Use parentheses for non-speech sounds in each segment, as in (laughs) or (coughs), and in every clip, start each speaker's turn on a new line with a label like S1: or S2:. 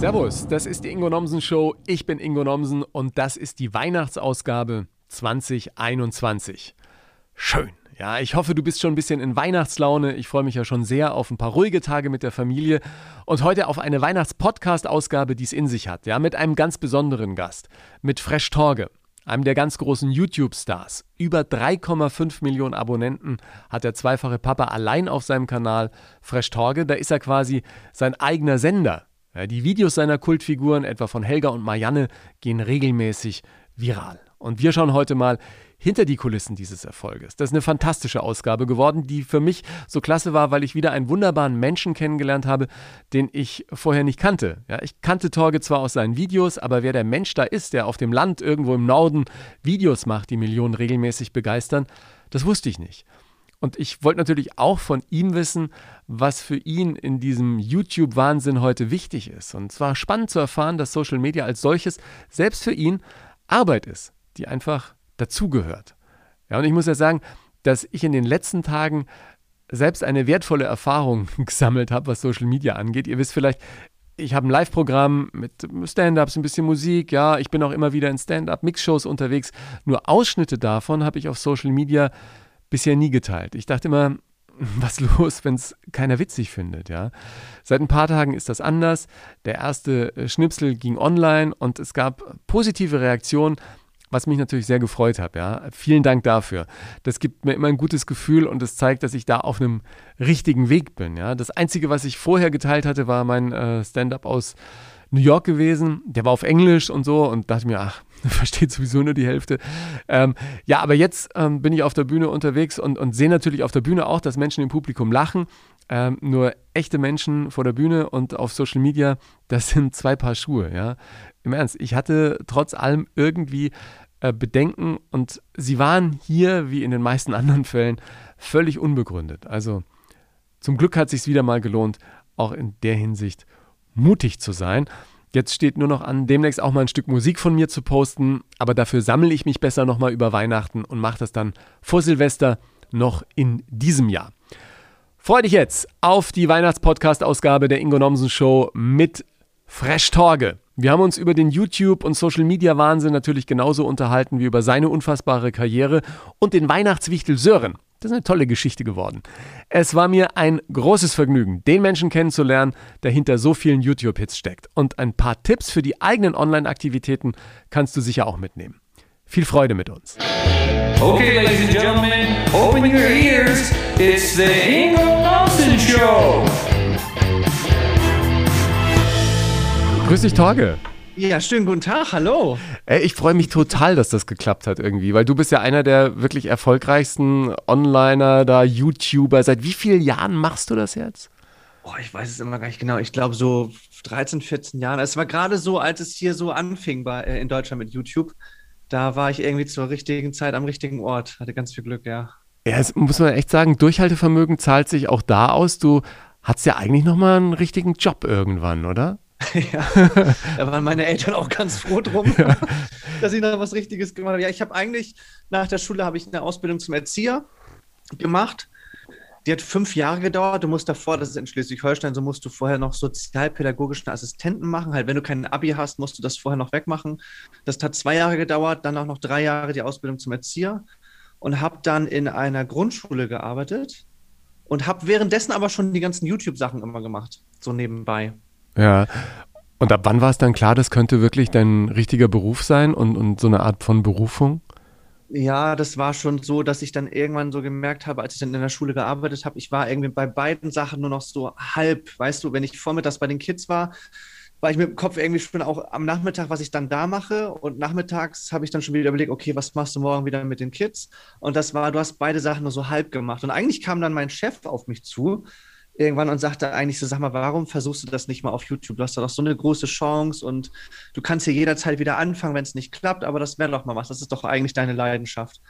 S1: Servus, das ist die Ingo Nomsen Show. Ich bin Ingo Nomsen und das ist die Weihnachtsausgabe 2021. Schön. Ja, ich hoffe, du bist schon ein bisschen in Weihnachtslaune. Ich freue mich ja schon sehr auf ein paar ruhige Tage mit der Familie und heute auf eine Weihnachts-Podcast-Ausgabe, die es in sich hat. Ja, mit einem ganz besonderen Gast, mit Fresh Torge, einem der ganz großen YouTube-Stars. Über 3,5 Millionen Abonnenten hat der zweifache Papa allein auf seinem Kanal Fresh Torge. Da ist er quasi sein eigener Sender. Die Videos seiner Kultfiguren, etwa von Helga und Marianne, gehen regelmäßig viral. Und wir schauen heute mal hinter die Kulissen dieses Erfolges. Das ist eine fantastische Ausgabe geworden, die für mich so klasse war, weil ich wieder einen wunderbaren Menschen kennengelernt habe, den ich vorher nicht kannte. Ja, ich kannte Torge zwar aus seinen Videos, aber wer der Mensch da ist, der auf dem Land irgendwo im Norden Videos macht, die Millionen regelmäßig begeistern, das wusste ich nicht. Und ich wollte natürlich auch von ihm wissen, was für ihn in diesem YouTube-Wahnsinn heute wichtig ist. Und es war spannend zu erfahren, dass Social Media als solches selbst für ihn Arbeit ist, die einfach dazugehört. Ja, und ich muss ja sagen, dass ich in den letzten Tagen selbst eine wertvolle Erfahrung (laughs) gesammelt habe, was Social Media angeht. Ihr wisst vielleicht, ich habe ein Live-Programm mit Stand-ups, ein bisschen Musik, ja, ich bin auch immer wieder in Stand-up-Mix-Shows unterwegs. Nur Ausschnitte davon habe ich auf Social Media bisher nie geteilt. Ich dachte immer, was los, wenn es keiner witzig findet, ja. Seit ein paar Tagen ist das anders. Der erste äh, Schnipsel ging online und es gab positive Reaktionen, was mich natürlich sehr gefreut hat, ja. Vielen Dank dafür. Das gibt mir immer ein gutes Gefühl und es zeigt, dass ich da auf einem richtigen Weg bin, ja. Das einzige, was ich vorher geteilt hatte, war mein äh, Stand-up aus New York gewesen. Der war auf Englisch und so und dachte mir, ach, (laughs) versteht sowieso nur die Hälfte. Ähm, ja, aber jetzt ähm, bin ich auf der Bühne unterwegs und, und sehe natürlich auf der Bühne auch, dass Menschen im Publikum lachen. Ähm, nur echte Menschen vor der Bühne und auf Social Media, das sind zwei Paar Schuhe, ja. Im Ernst, ich hatte trotz allem irgendwie äh, Bedenken und sie waren hier, wie in den meisten anderen Fällen, völlig unbegründet. Also zum Glück hat es sich wieder mal gelohnt, auch in der Hinsicht mutig zu sein. Jetzt steht nur noch an, demnächst auch mal ein Stück Musik von mir zu posten, aber dafür sammle ich mich besser nochmal über Weihnachten und mache das dann vor Silvester noch in diesem Jahr. Freue dich jetzt auf die Weihnachtspodcast-Ausgabe der Ingo Nomsen Show mit Fresh Torge. Wir haben uns über den YouTube- und Social-Media-Wahnsinn natürlich genauso unterhalten wie über seine unfassbare Karriere und den Weihnachtswichtel Sören. Das ist eine tolle Geschichte geworden. Es war mir ein großes Vergnügen, den Menschen kennenzulernen, der hinter so vielen YouTube-Hits steckt. Und ein paar Tipps für die eigenen Online-Aktivitäten kannst du sicher auch mitnehmen. Viel Freude mit uns. Okay, ladies and gentlemen, open your ears. It's the Ingo Nelson Show. Grüß dich, Torge.
S2: Ja, schönen guten Tag, hallo.
S1: Ey, ich freue mich total, dass das geklappt hat irgendwie, weil du bist ja einer der wirklich erfolgreichsten Onliner, da YouTuber. Seit wie vielen Jahren machst du das jetzt?
S2: Oh, ich weiß es immer gar nicht genau. Ich glaube so 13, 14 Jahre. Es war gerade so, als es hier so anfing bei, äh, in Deutschland mit YouTube. Da war ich irgendwie zur richtigen Zeit am richtigen Ort. Hatte ganz viel Glück, ja.
S1: Ja, es muss man echt sagen, Durchhaltevermögen zahlt sich auch da aus. Du hattest ja eigentlich nochmal einen richtigen Job irgendwann, oder? (laughs)
S2: ja, da waren meine Eltern auch ganz froh drum, ja. (laughs) dass ich noch was Richtiges gemacht habe. Ja, ich habe eigentlich nach der Schule habe ich eine Ausbildung zum Erzieher gemacht. Die hat fünf Jahre gedauert. Du musst davor, das ist in Schleswig-Holstein, so musst du vorher noch sozialpädagogischen Assistenten machen. Halt, wenn du kein Abi hast, musst du das vorher noch wegmachen. Das hat zwei Jahre gedauert, dann auch noch drei Jahre die Ausbildung zum Erzieher und habe dann in einer Grundschule gearbeitet und habe währenddessen aber schon die ganzen YouTube-Sachen immer gemacht, so nebenbei.
S1: Ja. Und ab wann war es dann klar, das könnte wirklich dein richtiger Beruf sein und, und so eine Art von Berufung?
S2: Ja, das war schon so, dass ich dann irgendwann so gemerkt habe, als ich dann in der Schule gearbeitet habe, ich war irgendwie bei beiden Sachen nur noch so halb. Weißt du, wenn ich vormittags bei den Kids war, war ich mit dem Kopf irgendwie schon auch am Nachmittag, was ich dann da mache. Und nachmittags habe ich dann schon wieder überlegt, okay, was machst du morgen wieder mit den Kids? Und das war, du hast beide Sachen nur so halb gemacht. Und eigentlich kam dann mein Chef auf mich zu irgendwann und sagte eigentlich so, sag mal, warum versuchst du das nicht mal auf YouTube? Du hast da doch so eine große Chance und du kannst hier jederzeit wieder anfangen, wenn es nicht klappt, aber das wäre doch mal was. Das ist doch eigentlich deine Leidenschaft.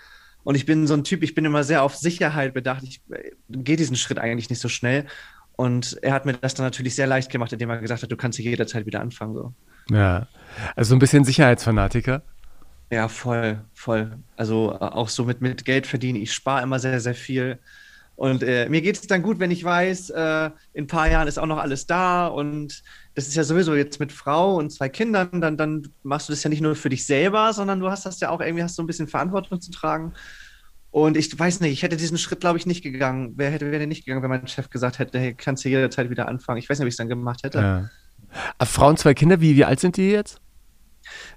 S2: Und ich bin so ein Typ, ich bin immer sehr auf Sicherheit bedacht. Ich äh, gehe diesen Schritt eigentlich nicht so schnell. Und er hat mir das dann natürlich sehr leicht gemacht, indem er gesagt hat, du kannst hier jederzeit wieder anfangen. So.
S1: Ja, also ein bisschen Sicherheitsfanatiker.
S2: Ja, voll, voll. Also äh, auch so mit, mit Geld verdienen. Ich spare immer sehr, sehr viel Und äh, mir geht es dann gut, wenn ich weiß, äh, in ein paar Jahren ist auch noch alles da und das ist ja sowieso jetzt mit Frau und zwei Kindern, dann, dann machst du das ja nicht nur für dich selber, sondern du hast das ja auch irgendwie, hast so ein bisschen Verantwortung zu tragen. Und ich weiß nicht, ich hätte diesen Schritt, glaube ich, nicht gegangen. Wer hätte, wäre nicht gegangen, wenn mein Chef gesagt hätte, hey, kannst du jederzeit wieder anfangen. Ich weiß nicht, wie ich es dann gemacht hätte. Ja.
S1: Ah, Frauen, zwei Kinder, wie, wie alt sind die jetzt?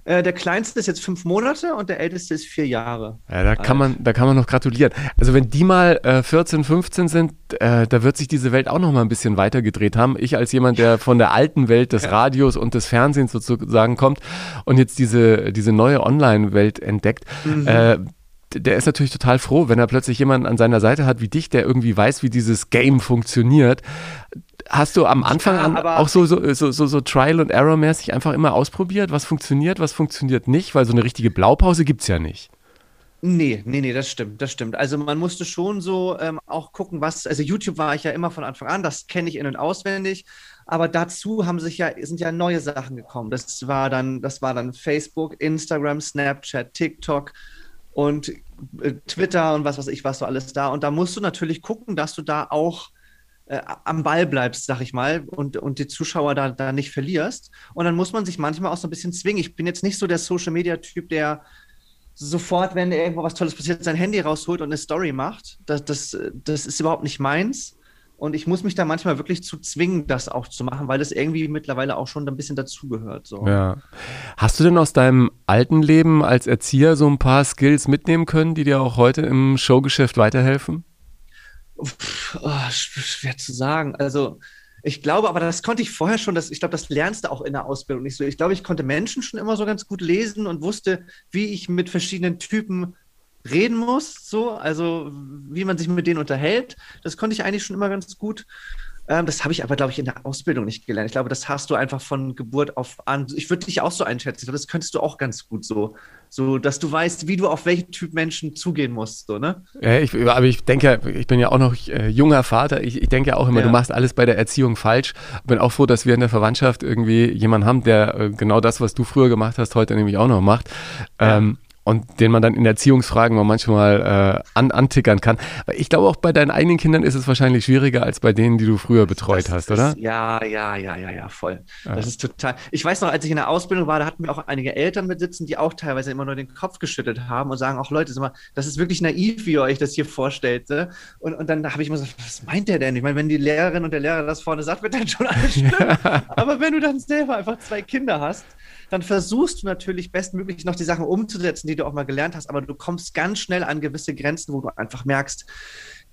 S2: Äh, der kleinste ist jetzt fünf Monate und der älteste ist vier Jahre.
S1: Ja, da kann man, da kann man noch gratulieren. Also wenn die mal äh, 14, 15 sind, äh, da wird sich diese Welt auch noch mal ein bisschen weiter gedreht haben. Ich als jemand, der von der alten Welt des. Radios und des Fernsehens sozusagen kommt und jetzt diese, diese neue Online-Welt entdeckt, mhm. Äh, der ist natürlich total froh, wenn er plötzlich jemanden an seiner Seite hat wie dich, der irgendwie weiß, wie dieses Game funktioniert. Hast du am Anfang ja, an auch so, so, so, so, so Trial and Error mäßig einfach immer ausprobiert, was funktioniert, was funktioniert nicht? Weil so eine richtige Blaupause gibt es ja nicht.
S2: Nee, nee, nee, das stimmt, das stimmt. Also man musste schon so ähm, auch gucken, was, also YouTube war ich ja immer von Anfang an, das kenne ich in- und auswendig, aber dazu haben sich ja, sind ja neue Sachen gekommen. Das war dann, das war dann Facebook, Instagram, Snapchat, TikTok und äh, Twitter und was weiß ich, was so alles da. Und da musst du natürlich gucken, dass du da auch äh, am Ball bleibst, sag ich mal, und, und die Zuschauer da, da nicht verlierst. Und dann muss man sich manchmal auch so ein bisschen zwingen. Ich bin jetzt nicht so der Social-Media-Typ, der sofort, wenn irgendwo was Tolles passiert, sein Handy rausholt und eine Story macht. Das, das, das ist überhaupt nicht meins. Und ich muss mich da manchmal wirklich zu zwingen, das auch zu machen, weil das irgendwie mittlerweile auch schon ein bisschen dazugehört. So.
S1: Ja. Hast du denn aus deinem alten Leben als Erzieher so ein paar Skills mitnehmen können, die dir auch heute im Showgeschäft weiterhelfen?
S2: Pff, oh, schwer zu sagen. Also ich glaube, aber das konnte ich vorher schon, das, ich glaube, das lernst du auch in der Ausbildung nicht so. Ich glaube, ich konnte Menschen schon immer so ganz gut lesen und wusste, wie ich mit verschiedenen Typen reden muss, so, also wie man sich mit denen unterhält. Das konnte ich eigentlich schon immer ganz gut. Ähm, das habe ich aber, glaube ich, in der Ausbildung nicht gelernt. Ich glaube, das hast du einfach von Geburt auf an. Ich würde dich auch so einschätzen. Das könntest du auch ganz gut so, so, dass du weißt, wie du auf welchen Typ Menschen zugehen musst, so, ne?
S1: Ja, ich, aber ich denke, ich bin ja auch noch äh, junger Vater. Ich, ich denke ja auch immer, ja. du machst alles bei der Erziehung falsch. Bin auch froh, dass wir in der Verwandtschaft irgendwie jemanden haben, der äh, genau das, was du früher gemacht hast, heute nämlich auch noch macht. Ähm, und den man dann in Erziehungsfragen mal manchmal äh, an, antickern kann. Ich glaube, auch bei deinen eigenen Kindern ist es wahrscheinlich schwieriger als bei denen, die du früher betreut das, hast, oder?
S2: Das, ja, ja, ja, ja, ja, voll. Ja. Das ist total. Ich weiß noch, als ich in der Ausbildung war, da hatten wir auch einige Eltern mit sitzen, die auch teilweise immer nur den Kopf geschüttelt haben und sagen auch, Leute, mal, das ist wirklich naiv, wie ihr euch das hier vorstellt. Ne? Und, und dann habe ich immer so, was meint der denn? Ich meine, wenn die Lehrerin und der Lehrer das vorne sagt, wird dann schon alles (laughs) stimmen. Ja. Aber wenn du dann selber einfach zwei Kinder hast, dann versuchst du natürlich bestmöglich noch die Sachen umzusetzen, die du auch mal gelernt hast, aber du kommst ganz schnell an gewisse Grenzen, wo du einfach merkst,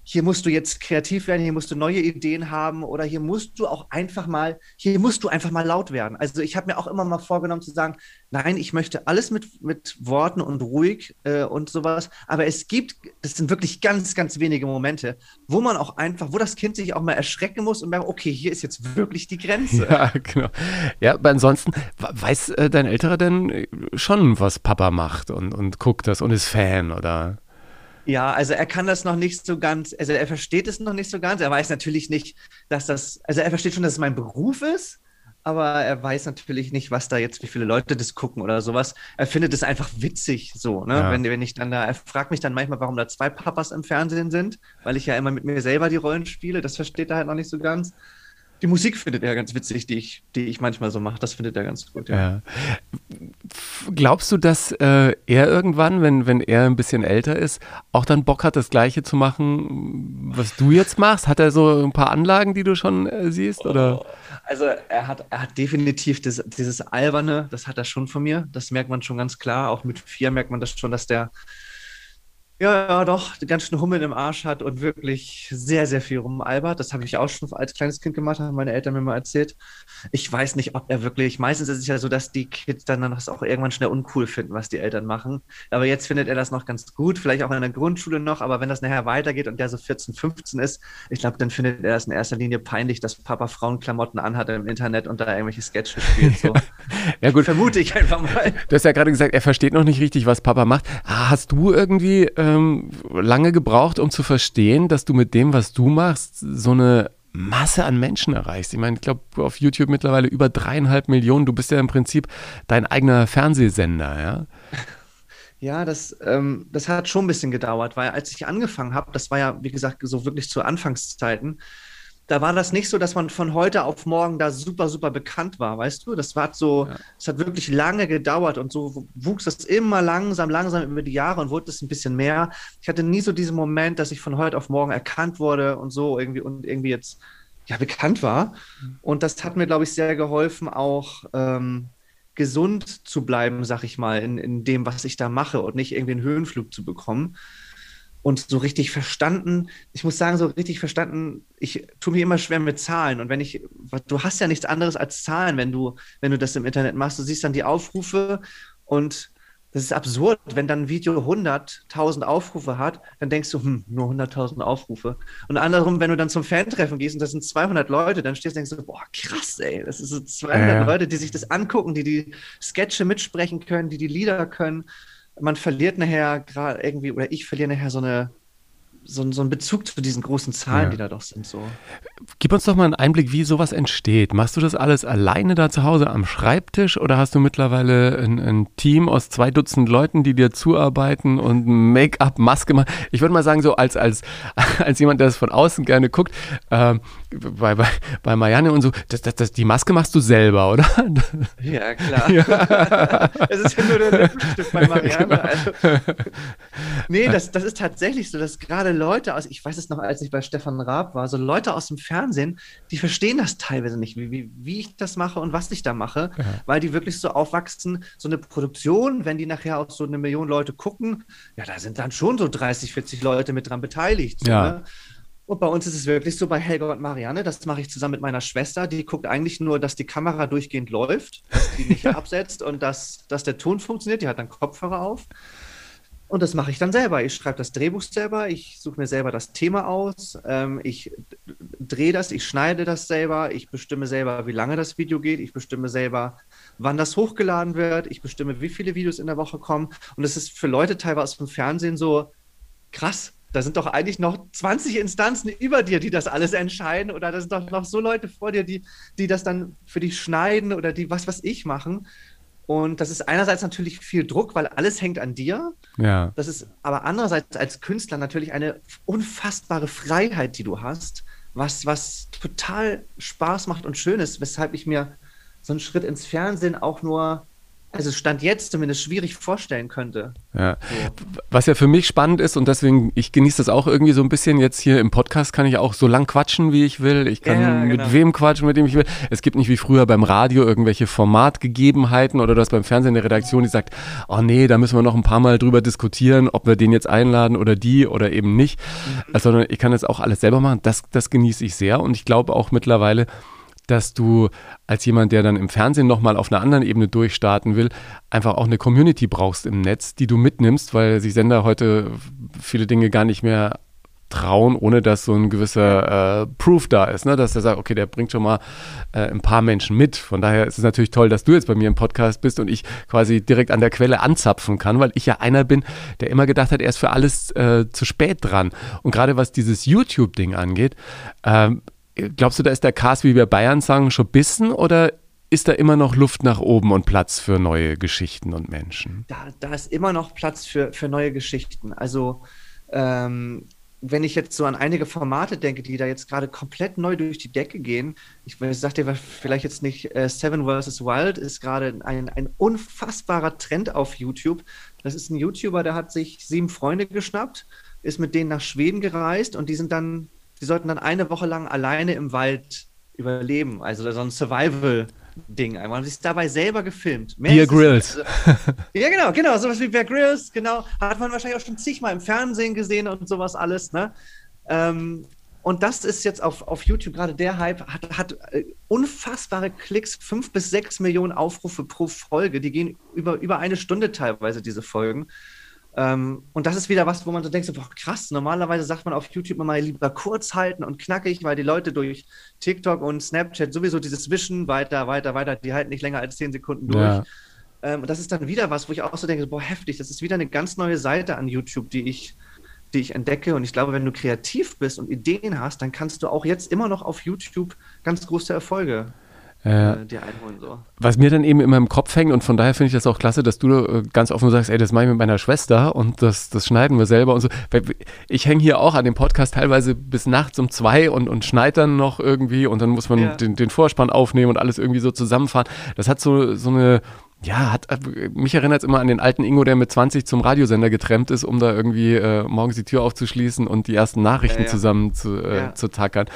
S2: hier musst du jetzt kreativ werden, hier musst du neue Ideen haben oder hier musst du auch einfach mal, hier musst du einfach mal laut werden. Also ich habe mir auch immer mal vorgenommen zu sagen, nein, ich möchte alles mit, mit Worten und ruhig äh, und sowas, aber es gibt, das sind wirklich ganz, ganz wenige Momente, wo man auch einfach, wo das Kind sich auch mal erschrecken muss und merkt, okay, hier ist jetzt wirklich die Grenze.
S1: Ja, (laughs) genau. Ja, aber ansonsten, weiß äh, dein Älterer denn äh, schon, was Papa macht und, und guckt das und ist Fan oder?
S2: Ja, also er kann das noch nicht so ganz, also er versteht es noch nicht so ganz. Er weiß natürlich nicht, dass das, also er versteht schon, dass es mein Beruf ist, aber er weiß natürlich nicht, was da jetzt, wie viele Leute das gucken oder sowas. Er findet es einfach witzig so, ne? Ja. Wenn, wenn ich dann da, er fragt mich dann manchmal, warum da zwei Papas im Fernsehen sind, weil ich ja immer mit mir selber die Rollen spiele. Das versteht er halt noch nicht so ganz die Musik findet er ganz witzig, die ich, die ich manchmal so mache. Das findet er ganz gut. Ja. ja.
S1: Glaubst du, dass äh, er irgendwann, wenn, wenn er ein bisschen älter ist, auch dann Bock hat, das Gleiche zu machen, was du jetzt machst? Hat er so ein paar Anlagen, die du schon äh, siehst? Oder?
S2: Oh, also er hat, er hat definitiv das, dieses Alberne, das hat er schon von mir. Das merkt man schon ganz klar. Auch mit vier merkt man das schon, dass der ja, ja, doch, ganz schön Hummel im Arsch hat und wirklich sehr, sehr viel rumalbert. Das habe ich auch schon als kleines Kind gemacht, haben meine Eltern mir mal erzählt. Ich weiß nicht, ob er wirklich, meistens ist es ja so, dass die Kids dann das auch irgendwann schnell uncool finden, was die Eltern machen. Aber jetzt findet er das noch ganz gut, vielleicht auch in der Grundschule noch, aber wenn das nachher weitergeht und der so 14, 15 ist, ich glaube, dann findet er das in erster Linie peinlich, dass Papa Frauenklamotten anhat im Internet und da irgendwelche Sketches spielt. So. (laughs)
S1: ja, gut. Vermute ich einfach mal. Du hast ja gerade gesagt, er versteht noch nicht richtig, was Papa macht. Ah, hast du irgendwie. Äh ähm, lange gebraucht, um zu verstehen, dass du mit dem, was du machst, so eine Masse an Menschen erreichst. Ich meine, ich glaube, auf YouTube mittlerweile über dreieinhalb Millionen. Du bist ja im Prinzip dein eigener Fernsehsender, ja? (laughs)
S2: Ja, das, ähm, das hat schon ein bisschen gedauert, weil als ich angefangen habe, das war ja, wie gesagt, so wirklich zu Anfangszeiten, da war das nicht so, dass man von heute auf morgen da super, super bekannt war, weißt du? Das war so, es ja. hat wirklich lange gedauert und so wuchs das immer langsam, langsam über die Jahre und wurde es ein bisschen mehr. Ich hatte nie so diesen Moment, dass ich von heute auf morgen erkannt wurde und so irgendwie und irgendwie jetzt ja bekannt war. Mhm. Und das hat mir, glaube ich, sehr geholfen, auch ähm, gesund zu bleiben, sag ich mal, in, in dem, was ich da mache und nicht irgendwie einen Höhenflug zu bekommen und so richtig verstanden, ich muss sagen, so richtig verstanden, ich tue mir immer schwer mit Zahlen. Und wenn ich, du hast ja nichts anderes als Zahlen, wenn du, wenn du das im Internet machst. Du siehst dann die Aufrufe und das ist absurd, wenn dann ein Video 100.000 Aufrufe hat, dann denkst du, hm, nur 100.000 Aufrufe. Und andersrum, wenn du dann zum Fan-Treffen gehst und das sind 200 Leute, dann stehst du und denkst du, boah, krass, ey, das sind so 200 äh. Leute, die sich das angucken, die die Sketche mitsprechen können, die die Lieder können man verliert nachher gerade irgendwie, oder ich verliere nachher so eine so, so einen Bezug zu diesen großen Zahlen, ja. die da doch sind. So.
S1: Gib uns doch mal einen Einblick, wie sowas entsteht. Machst du das alles alleine da zu Hause am Schreibtisch oder hast du mittlerweile ein, ein Team aus zwei Dutzend Leuten, die dir zuarbeiten und Make-up, Maske machen? Ich würde mal sagen, so als, als, (laughs) als jemand, der es von außen gerne guckt, äh, bei, bei, bei Marianne und so, das, das, das, die Maske machst du selber, oder? (laughs)
S2: Ja, klar. Ja. (laughs) Es ist ja nur der Lippenstift bei Marianne. Genau. Also. Nee, das, das ist tatsächlich so, dass gerade Leute aus, ich weiß es noch, als ich bei Stefan Raab war, so Leute aus dem Fernsehen, die verstehen das teilweise nicht, wie, wie, wie ich das mache und was ich da mache, ja. weil die wirklich so aufwachsen, so eine Produktion, wenn die nachher auch so eine Million Leute gucken, ja, da sind dann schon so 30, 40 Leute mit dran beteiligt. So, ja. Ne? Und bei uns ist es wirklich so, bei Helga und Marianne, das mache ich zusammen mit meiner Schwester, die guckt eigentlich nur, dass die Kamera durchgehend läuft, dass die nicht (laughs) absetzt und dass, dass der Ton funktioniert. Die hat dann Kopfhörer auf. Und das mache ich dann selber. Ich schreibe das Drehbuch selber, ich suche mir selber das Thema aus, ähm, ich drehe das, ich schneide das selber, ich bestimme selber, wie lange das Video geht, ich bestimme selber, wann das hochgeladen wird, ich bestimme, wie viele Videos in der Woche kommen. Und es ist für Leute teilweise aus Fernsehen so krass. Da sind doch eigentlich noch 20 Instanzen über dir, die das alles entscheiden. Oder da sind doch noch so Leute vor dir, die, die das dann für dich schneiden oder die was, was ich machen. Und das ist einerseits natürlich viel Druck, weil alles hängt an dir. Ja. Das ist aber andererseits als Künstler natürlich eine unfassbare Freiheit, die du hast, was, was total Spaß macht und schön ist, weshalb ich mir so einen Schritt ins Fernsehen auch nur also Stand jetzt zumindest schwierig vorstellen könnte.
S1: Ja. So. Was ja für mich spannend ist und deswegen, ich genieße das auch irgendwie so ein bisschen. Jetzt hier im Podcast kann ich auch so lang quatschen, wie ich will. Ich kann ja, genau. mit wem quatschen, mit dem ich will. Es gibt nicht wie früher beim Radio irgendwelche Formatgegebenheiten oder das beim Fernsehen eine Redaktion, die sagt, oh nee, da müssen wir noch ein paar Mal drüber diskutieren, ob wir den jetzt einladen oder die oder eben nicht. Mhm. Sondern ich kann das auch alles selber machen. Das, das genieße ich sehr und ich glaube auch mittlerweile, dass du als jemand, der dann im Fernsehen nochmal auf einer anderen Ebene durchstarten will, einfach auch eine Community brauchst im Netz, die du mitnimmst, weil sich Sender heute viele Dinge gar nicht mehr trauen, ohne dass so ein gewisser äh, Proof da ist, ne? dass der sagt, okay, der bringt schon mal äh, ein paar Menschen mit. Von daher ist es natürlich toll, dass du jetzt bei mir im Podcast bist und ich quasi direkt an der Quelle anzapfen kann, weil ich ja einer bin, der immer gedacht hat, er ist für alles äh, zu spät dran. Und gerade was dieses YouTube-Ding angeht, ähm, glaubst du, da ist der Cast, wie wir Bayern sagen, schon bissen oder ist da immer noch Luft nach oben und Platz für neue Geschichten und Menschen?
S2: Da, da ist immer noch Platz für, für neue Geschichten. Also ähm, wenn ich jetzt so an einige Formate denke, die da jetzt gerade komplett neu durch die Decke gehen, ich sag dir vielleicht jetzt nicht, äh, Seven vs. Wild ist gerade ein, ein unfassbarer Trend auf YouTube. Das ist ein YouTuber, der hat sich sieben Freunde geschnappt, ist mit denen nach Schweden gereist und die sind dann sie sollten dann eine Woche lang alleine im Wald überleben. Also so ein Survival-Ding. Man hat sich dabei selber gefilmt.
S1: Mehr Bear Grylls.
S2: Also, ja, genau, genau. Sowas wie Bear Grylls, genau. Hat man wahrscheinlich auch schon zigmal im Fernsehen gesehen und sowas alles, ne? Ähm, und das ist jetzt auf, auf YouTube gerade der Hype, hat, hat äh, unfassbare Klicks, fünf bis sechs Millionen Aufrufe pro Folge. Die gehen über, über eine Stunde teilweise, diese Folgen. Ähm, und das ist wieder was, wo man so denkt, so, boah, krass, normalerweise sagt man auf YouTube immer lieber kurz halten und knackig, weil die Leute durch TikTok und Snapchat sowieso dieses Wischen weiter, weiter, weiter, die halten nicht länger als zehn Sekunden durch. Ja. Ähm, und das ist dann wieder was, wo ich auch so denke, boah, heftig, das ist wieder eine ganz neue Seite an YouTube, die ich, die ich entdecke. Und ich glaube, wenn du kreativ bist und Ideen hast, dann kannst du auch jetzt immer noch auf YouTube ganz große Erfolge.
S1: Äh, dir einholen. So. Was mir dann eben immer im Kopf hängt und von daher finde ich das auch klasse, dass du äh, ganz offen sagst, ey, das mache ich mit meiner Schwester und das, das schneiden wir selber und so. Ich hänge hier auch an dem Podcast teilweise bis nachts um zwei und, und schneide dann noch irgendwie und dann muss man ja. den, den Vorspann aufnehmen und alles irgendwie so zusammenfahren. Das hat so, so eine ja, hat, äh, mich erinnert es immer an den alten Ingo, der mit 20 zum Radiosender getrennt ist, um da irgendwie äh, morgens die Tür aufzuschließen und die ersten Nachrichten ja, ja. zusammen zu, äh, ja. zu tackern.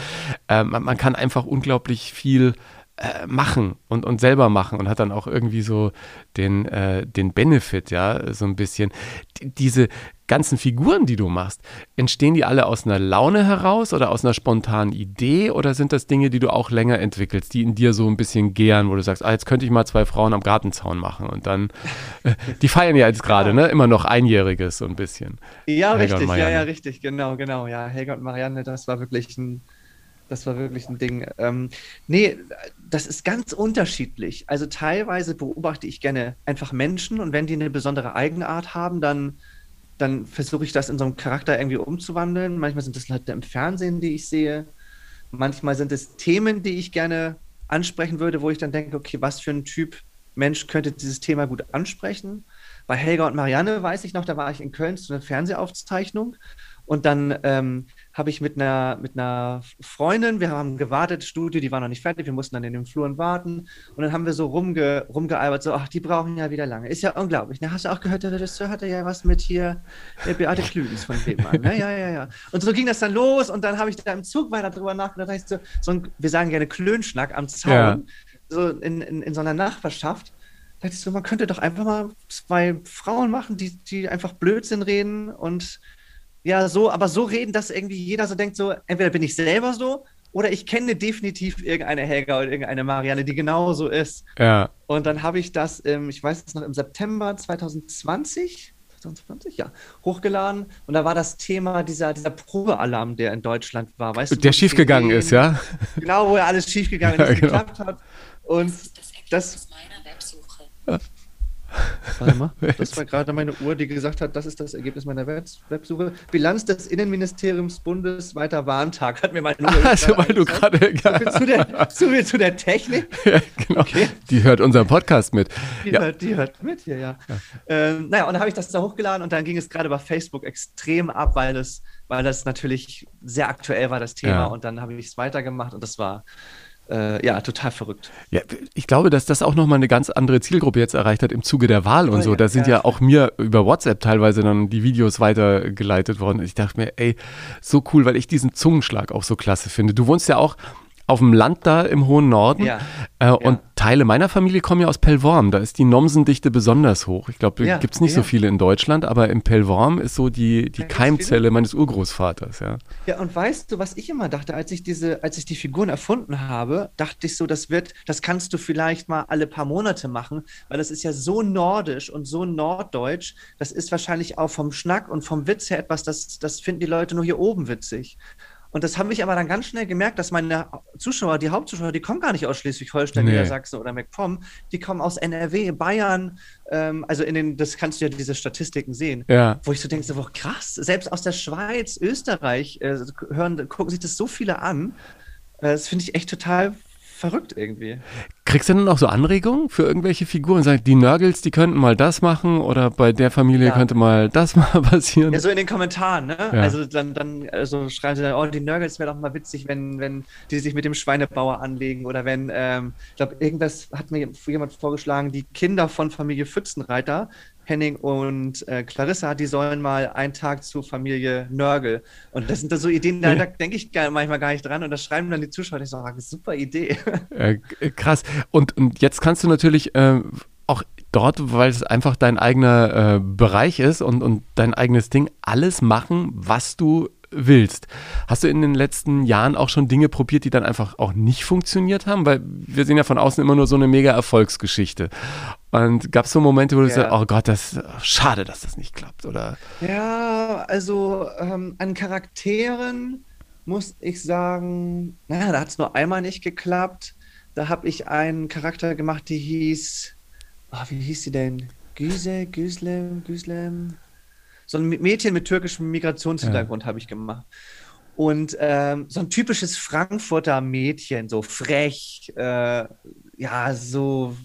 S1: Äh, man, man, kann einfach unglaublich viel äh, machen und, und selber machen und hat dann auch irgendwie so den, äh, den Benefit, ja, so ein bisschen. D diese ganzen Figuren, die du machst, entstehen die alle aus einer Laune heraus oder aus einer spontanen Idee oder sind das Dinge, die du auch länger entwickelst, die in dir so ein bisschen gären, wo du sagst, ah, jetzt könnte ich mal zwei Frauen am Gartenzaun machen und dann, äh, die feiern ja jetzt gerade, ne, immer noch Einjähriges so ein bisschen.
S2: Ja, Helga richtig, ja, ja, richtig, genau, genau, ja, Helga und Marianne, das war wirklich ein das war wirklich ein Ding. Ähm, nee, das ist ganz unterschiedlich. Also teilweise beobachte ich gerne einfach Menschen und wenn die eine besondere Eigenart haben, dann, dann versuche ich das in so einem Charakter irgendwie umzuwandeln. Manchmal sind das Leute im Fernsehen, die ich sehe. Manchmal sind es Themen, die ich gerne ansprechen würde, wo ich dann denke, okay, was für ein Typ Mensch könnte dieses Thema gut ansprechen. Bei Helga und Marianne weiß ich noch, da war ich in Köln zu einer Fernsehaufzeichnung und dann ähm, habe ich mit einer, mit einer Freundin, wir haben gewartet, Studio, die war noch nicht fertig, wir mussten dann in den Fluren warten. Und dann haben wir so rumge, rumgealbert, so, ach, die brauchen ja wieder lange. Ist ja unglaublich. Ne? Hast du auch gehört, der Regisseur hatte ja was mit hier, der Beate Klügens von Nebenan. Ne? Ja, ja, ja. Und so ging das dann los und dann habe ich da im Zug weiter drüber nachgedacht. Da ich so, so ein, wir sagen gerne Klönschnack am Zaun, ja. so in, in, in so einer Nachbarschaft Da dachte ich so, man könnte doch einfach mal zwei Frauen machen, die, die einfach Blödsinn reden und ja, so, aber so reden, dass irgendwie jeder so denkt, so, entweder bin ich selber so oder ich kenne definitiv irgendeine Helga oder irgendeine Marianne, die genauso ist.
S1: Ja.
S2: Und dann habe ich das, im, ich weiß es noch, im September 2020, 2020, ja, hochgeladen. Und da war das Thema dieser, dieser Probealarm, der in Deutschland war. Weißt du,
S1: der schiefgegangen ist, ja?
S2: Genau, wo ja alles schiefgegangen (laughs) ist, ja, genau. geklappt hat. Und das. Ja. Warte mal, (laughs) das war gerade meine Uhr, die gesagt hat, das ist das Ergebnis meiner Websuche. Bilanz des Innenministeriums bundesweiter Warntag hat mir meine Uhr (laughs)
S1: Also, weil du gerade
S2: zu, zu, der, (laughs) zu, zu der Technik.
S1: Ja, genau. Okay. Die hört unseren Podcast mit.
S2: Die, ja. hört, die hört mit hier, ja. ja. Ähm, naja, und dann habe ich das da hochgeladen und dann ging es gerade bei Facebook extrem ab, weil das, weil das natürlich sehr aktuell war, das Thema. Ja. Und dann habe ich es weitergemacht und das war äh, ja, total verrückt.
S1: Ja, ich glaube, dass das auch nochmal eine ganz andere Zielgruppe jetzt erreicht hat im Zuge der Wahl und oh, so. Ja, da sind ja, ja auch mir über WhatsApp teilweise dann die Videos weitergeleitet worden. Ich dachte mir, ey, so cool, weil ich diesen Zungenschlag auch so klasse finde. Du wohnst ja auch auf dem Land da im hohen Norden. Ja. Äh, und Teile meiner Familie kommen ja aus Pellworm. Da ist die Nomsendichte besonders hoch. Ich glaube, ja, gibt es nicht ja. so viele in Deutschland, aber im Pellworm ist so die, die Keimzelle meines Urgroßvaters. Ja.
S2: ja, und weißt du, was ich immer dachte, als ich diese, als ich die Figuren erfunden habe, dachte ich so, das wird, das kannst du vielleicht mal alle paar Monate machen, weil das ist ja so nordisch und so norddeutsch. Das ist wahrscheinlich auch vom Schnack und vom Witz her etwas, das, das finden die Leute nur hier oben witzig. Und das habe ich aber dann ganz schnell gemerkt, dass meine Zuschauer, die Hauptzuschauer, die kommen gar nicht aus Schleswig-Holstein, nee. Niedersachsen oder MacPom, die kommen aus NRW, Bayern, ähm, also in den, das kannst du ja diese Statistiken sehen,
S1: ja.
S2: wo ich so denke, so, krass, selbst aus der Schweiz, Österreich äh, hören, gucken sich das so viele an. Äh, das finde ich echt total verrückt irgendwie.
S1: Kriegst du dann auch so Anregungen für irgendwelche Figuren? Sag, die Nörgels, die könnten mal das machen oder bei der Familie ja. könnte mal das (laughs) mal passieren?
S2: Ja, so in den Kommentaren, ne? Ja. Also dann, dann also schreiben sie dann, oh, die Nörgels wäre doch mal witzig, wenn, wenn die sich mit dem Schweinebauer anlegen oder wenn, ähm, ich glaube, irgendwas hat mir jemand vorgeschlagen, die Kinder von Familie Pfützenreiter Henning und äh, Clarissa, die sollen mal einen Tag zur Familie Nörgel. Und das sind dann so Ideen, da, da denke ich manchmal gar nicht dran. Und das schreiben dann die Zuschauer. Ich sage, super Idee. (laughs)
S1: Äh, krass. Und, und jetzt kannst du natürlich äh, auch dort, weil es einfach dein eigener äh, Bereich ist und, und dein eigenes Ding, alles machen, was du willst. Hast du in den letzten Jahren auch schon Dinge probiert, die dann einfach auch nicht funktioniert haben? Weil wir sehen ja von außen immer nur so eine mega Erfolgsgeschichte. Und gab es so Momente, wo du ja. sagst, oh Gott, das schade, dass das nicht klappt, oder?
S2: Ja, also ähm, an Charakteren muss ich sagen, naja, da hat es nur einmal nicht geklappt. Da habe ich einen Charakter gemacht, die hieß, oh, wie hieß sie denn? Güse, Güslem, Güslem? So ein Mädchen mit türkischem Migrationshintergrund ja. habe ich gemacht. Und ähm, so ein typisches Frankfurter Mädchen, so frech, äh, ja, so,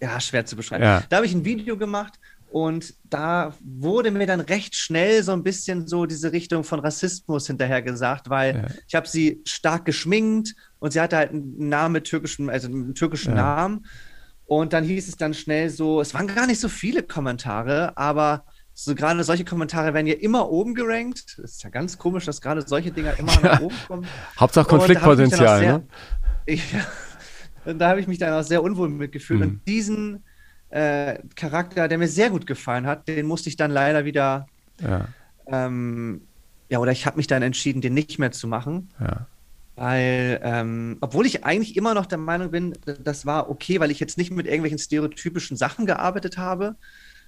S2: ja, schwer zu beschreiben. Ja. Da habe ich ein Video gemacht und da wurde mir dann recht schnell so ein bisschen so diese Richtung von Rassismus hinterher gesagt, weil ja. ich habe sie stark geschminkt und sie hatte halt einen Namen mit türkischen, also einen türkischen ja. Namen. Und dann hieß es dann schnell so, es waren gar nicht so viele Kommentare, aber so gerade solche Kommentare werden ja immer oben gerankt. Das ist ja ganz komisch, dass gerade solche Dinger immer ja. nach oben kommen.
S1: Hauptsache Konfliktpotenzial, ne?
S2: Ich, da habe ich mich dann auch sehr unwohl mitgefühlt. Mhm. Und diesen äh, Charakter, der mir sehr gut gefallen hat, den musste ich dann leider wieder. Ja, ähm, ja oder ich habe mich dann entschieden, den nicht mehr zu machen. Ja. Weil, ähm, obwohl ich eigentlich immer noch der Meinung bin, das war okay, weil ich jetzt nicht mit irgendwelchen stereotypischen Sachen gearbeitet habe.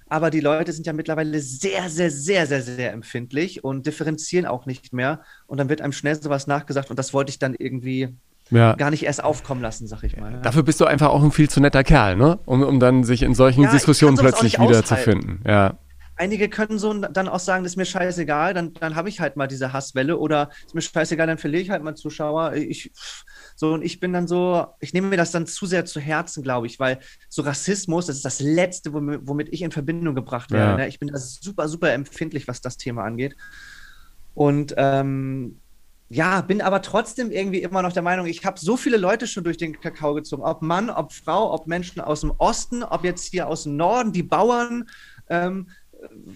S2: Aber die Leute sind ja mittlerweile sehr, sehr, sehr, sehr, sehr empfindlich und differenzieren auch nicht mehr. Und dann wird einem schnell sowas nachgesagt. Und das wollte ich dann irgendwie ja. gar nicht erst aufkommen lassen, sag ich mal.
S1: Dafür bist du einfach auch ein viel zu netter Kerl, ne? Um, um dann sich in solchen ja, Diskussionen plötzlich wiederzufinden. Ja.
S2: Einige können so dann auch sagen, das ist mir scheißegal, dann, dann habe ich halt mal diese Hasswelle oder ist mir scheißegal, dann verliere ich halt mal Zuschauer. Ich, so, und ich bin dann so, ich nehme mir das dann zu sehr zu Herzen, glaube ich, weil so Rassismus, das ist das Letzte, womit, womit ich in Verbindung gebracht werde. Ja. Ne? Ich bin da super, super empfindlich, was das Thema angeht. Und ähm, ja, bin aber trotzdem irgendwie immer noch der Meinung, ich habe so viele Leute schon durch den Kakao gezogen, ob Mann, ob Frau, ob Menschen aus dem Osten, ob jetzt hier aus dem Norden, die Bauern. Ähm,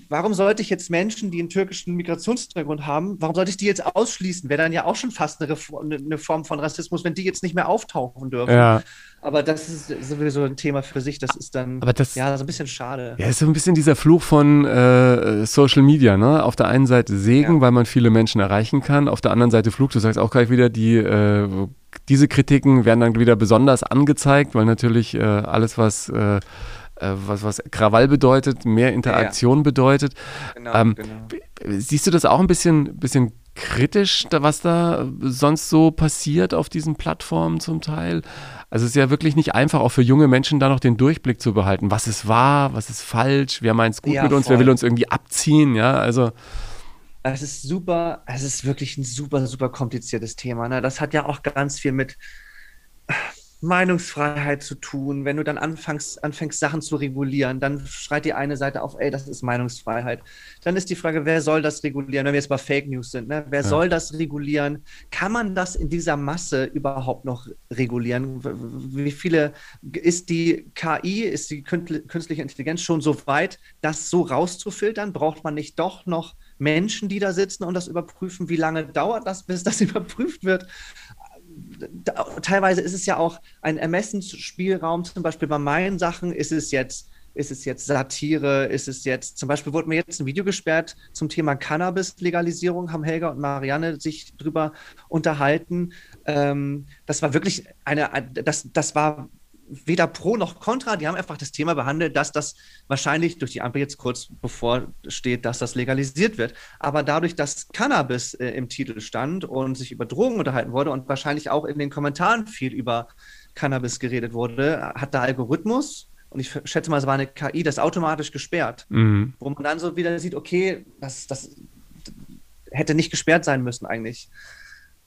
S2: warum sollte ich jetzt Menschen, die einen türkischen Migrationshintergrund haben, warum sollte ich die jetzt ausschließen? Wäre dann ja auch schon fast eine, eine, Form von Rassismus, wenn die jetzt nicht mehr auftauchen dürfen. Ja. Aber das ist sowieso ein Thema für sich. Das ist dann
S1: Aber das,
S2: ja so ein bisschen schade.
S1: Ja, ist so ein bisschen dieser Fluch von äh, Social Media. Ne? Auf der einen Seite Segen, ja. weil man viele Menschen erreichen kann. Auf der anderen Seite Fluch. Du sagst auch gleich wieder, die äh, diese Kritiken werden dann wieder besonders angezeigt, weil natürlich äh, alles, was äh, äh, was, was Krawall bedeutet, mehr Interaktion ja, ja. bedeutet. Genau, ähm, genau. Siehst du das auch ein bisschen, bisschen kritisch, was da sonst so passiert auf diesen Plattformen zum Teil? Also es ist ja wirklich nicht einfach, auch für junge Menschen da noch den Durchblick zu behalten. Was ist wahr, was ist falsch, wer meint es gut ja, mit uns, voll. wer will uns irgendwie abziehen, ja, also.
S2: Es ist super, es ist wirklich ein super, super kompliziertes Thema. Ne? Das hat ja auch ganz viel mit Meinungsfreiheit zu tun. Wenn du dann anfängst, anfängst, Sachen zu regulieren, dann schreit die eine Seite auf, ey, das ist Meinungsfreiheit. Dann ist die Frage, wer soll das regulieren, wenn wir jetzt bei Fake News sind, ne? wer ja. soll das regulieren? Kann man das in dieser Masse überhaupt noch regulieren? Wie viele, ist die KI, ist die künstliche Intelligenz schon so weit, das so rauszufiltern? Braucht man nicht doch noch Menschen, die da sitzen und das überprüfen? Wie lange dauert das, bis das (laughs) überprüft wird? Teilweise ist es ja auch ein Ermessensspielraum, zum Beispiel bei meinen Sachen ist es jetzt, ist es jetzt Satire, ist es jetzt, zum Beispiel wurde mir jetzt ein Video gesperrt zum Thema Cannabis-Legalisierung, haben Helga und Marianne sich drüber unterhalten. Ähm, das war wirklich eine, das, das war weder pro noch contra. Die haben einfach das Thema behandelt, dass das wahrscheinlich durch die Ampel jetzt kurz bevor steht, dass das legalisiert wird. Aber dadurch, dass Cannabis äh, im Titel stand und sich über Drogen unterhalten wurde und wahrscheinlich auch in den Kommentaren viel über Cannabis geredet wurde, hat der Algorithmus und ich schätze mal, es war eine KI, das automatisch gesperrt. Mhm. Wo man dann so wieder sieht, okay, das, das hätte nicht gesperrt sein müssen eigentlich.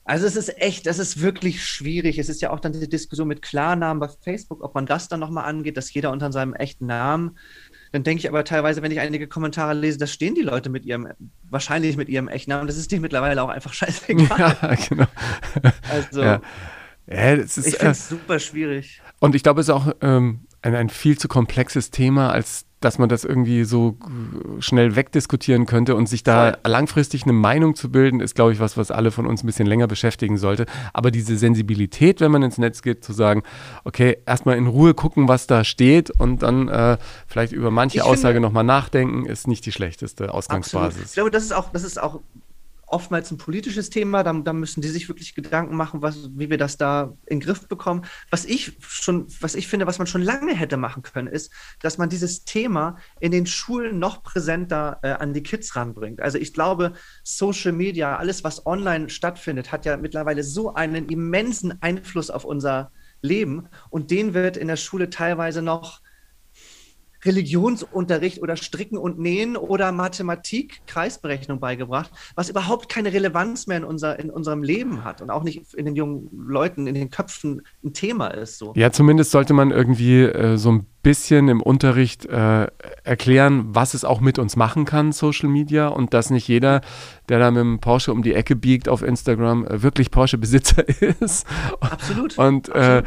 S2: Also es ist echt, es ist wirklich schwierig. Es ist ja auch dann die Diskussion mit Klarnamen bei Facebook, ob man das dann nochmal angeht, dass jeder unter seinem echten Namen. Dann denke ich aber teilweise, wenn ich einige Kommentare lese, da stehen die Leute mit ihrem, wahrscheinlich mit ihrem echten Namen. Das ist denen mittlerweile auch einfach (laughs) scheißegal. Ja, genau. Also, ja. Ja, ist, ich finde es äh, super schwierig.
S1: Und ich glaube, es ist auch ähm, ein, ein viel zu komplexes Thema, als dass man das irgendwie so schnell wegdiskutieren könnte und sich da langfristig eine Meinung zu bilden, ist, glaube ich, was, was alle von uns ein bisschen länger beschäftigen sollte. Aber diese Sensibilität, wenn man ins Netz geht, zu sagen, okay, erstmal in Ruhe gucken, was da steht und dann äh, vielleicht über manche ich Aussage nochmal nachdenken, ist nicht die schlechteste Ausgangsbasis.
S2: Absolut. Ich glaube, das ist auch, das ist auch oftmals ein politisches Thema. Da, da, müssen die sich wirklich Gedanken machen, was, wie wir das da in den Griff bekommen. Was ich schon, was ich finde, was man schon lange hätte machen können, ist, dass man dieses Thema in den Schulen noch präsenter äh, an die Kids ranbringt. Also ich glaube, Social Media, alles, was online stattfindet, hat ja mittlerweile so einen immensen Einfluss auf unser Leben und den wird in der Schule teilweise noch Religionsunterricht oder Stricken und Nähen oder Mathematik, Kreisberechnung beigebracht, was überhaupt keine Relevanz mehr in, unser, in unserem Leben hat und auch nicht in den jungen Leuten, in den Köpfen ein Thema ist. So.
S1: Ja, zumindest sollte man irgendwie äh, so ein bisschen im Unterricht äh, erklären, was es auch mit uns machen kann, Social Media, und dass nicht jeder, der da mit dem Porsche um die Ecke biegt auf Instagram, äh, wirklich Porsche-Besitzer (laughs) ist.
S2: Absolut.
S1: Und äh,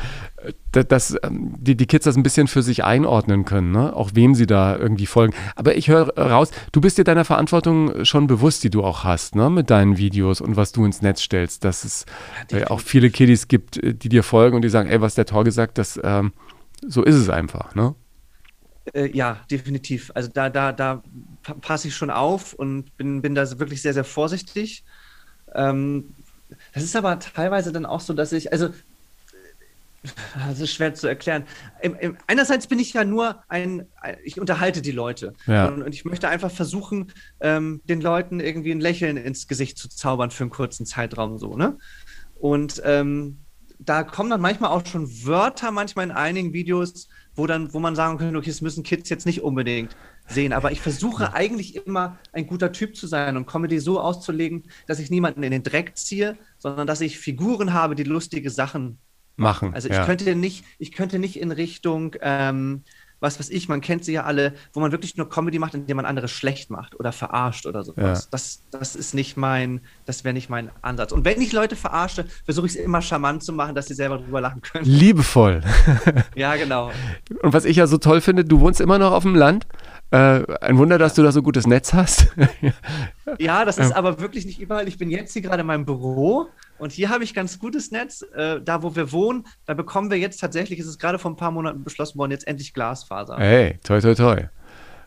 S1: dass ähm, die, die Kids das ein bisschen für sich einordnen können, ne? auch wem sie da irgendwie folgen. Aber ich höre raus, du bist dir deiner Verantwortung schon bewusst, die du auch hast, ne? mit deinen Videos und was du ins Netz stellst, dass es ja, äh, auch viele Kiddies gibt, äh, die dir folgen und die sagen, ey, was der Tor gesagt, das ähm, so ist es einfach, ne?
S2: Äh, ja, definitiv. Also da, da, da passe ich schon auf und bin, bin da wirklich sehr, sehr vorsichtig. Ähm, das ist aber teilweise dann auch so, dass ich, also das ist schwer zu erklären. einerseits bin ich ja nur ein, ich unterhalte die Leute. Ja. Und, und, ich möchte einfach versuchen, ähm, den Leuten irgendwie ein Lächeln ins Gesicht zu zaubern für einen kurzen Zeitraum so, ne? Und ähm, da kommen dann manchmal auch schon Wörter, manchmal in einigen Videos, wo dann, wo man sagen könnte, okay, das müssen Kids jetzt nicht unbedingt sehen. Aber ich versuche eigentlich immer ein guter Typ zu sein und Comedy so auszulegen, dass ich niemanden in den Dreck ziehe, sondern dass ich Figuren habe, die lustige Sachen machen. Also ich ja. könnte nicht, ich könnte nicht in Richtung ähm, was weiß ich, man kennt sie ja alle, wo man wirklich nur Comedy macht, indem man andere schlecht macht oder verarscht oder sowas. Ja. Das, das ist nicht mein, das wäre nicht mein Ansatz. Und wenn ich Leute verarsche, versuche ich es immer charmant zu machen, dass sie selber drüber lachen können.
S1: Liebevoll. (laughs)
S2: ja, genau.
S1: Und was ich ja so toll finde, du wohnst immer noch auf dem Land. Äh, ein Wunder, dass du da so gutes Netz hast. (laughs)
S2: ja, das ist aber wirklich nicht überall. Ich bin jetzt hier gerade in meinem Büro und hier habe ich ganz gutes Netz. Äh, da, wo wir wohnen, da bekommen wir jetzt tatsächlich, ist es gerade vor ein paar Monaten beschlossen worden, jetzt endlich Glasfaser.
S1: Hey, toi, toi, toi.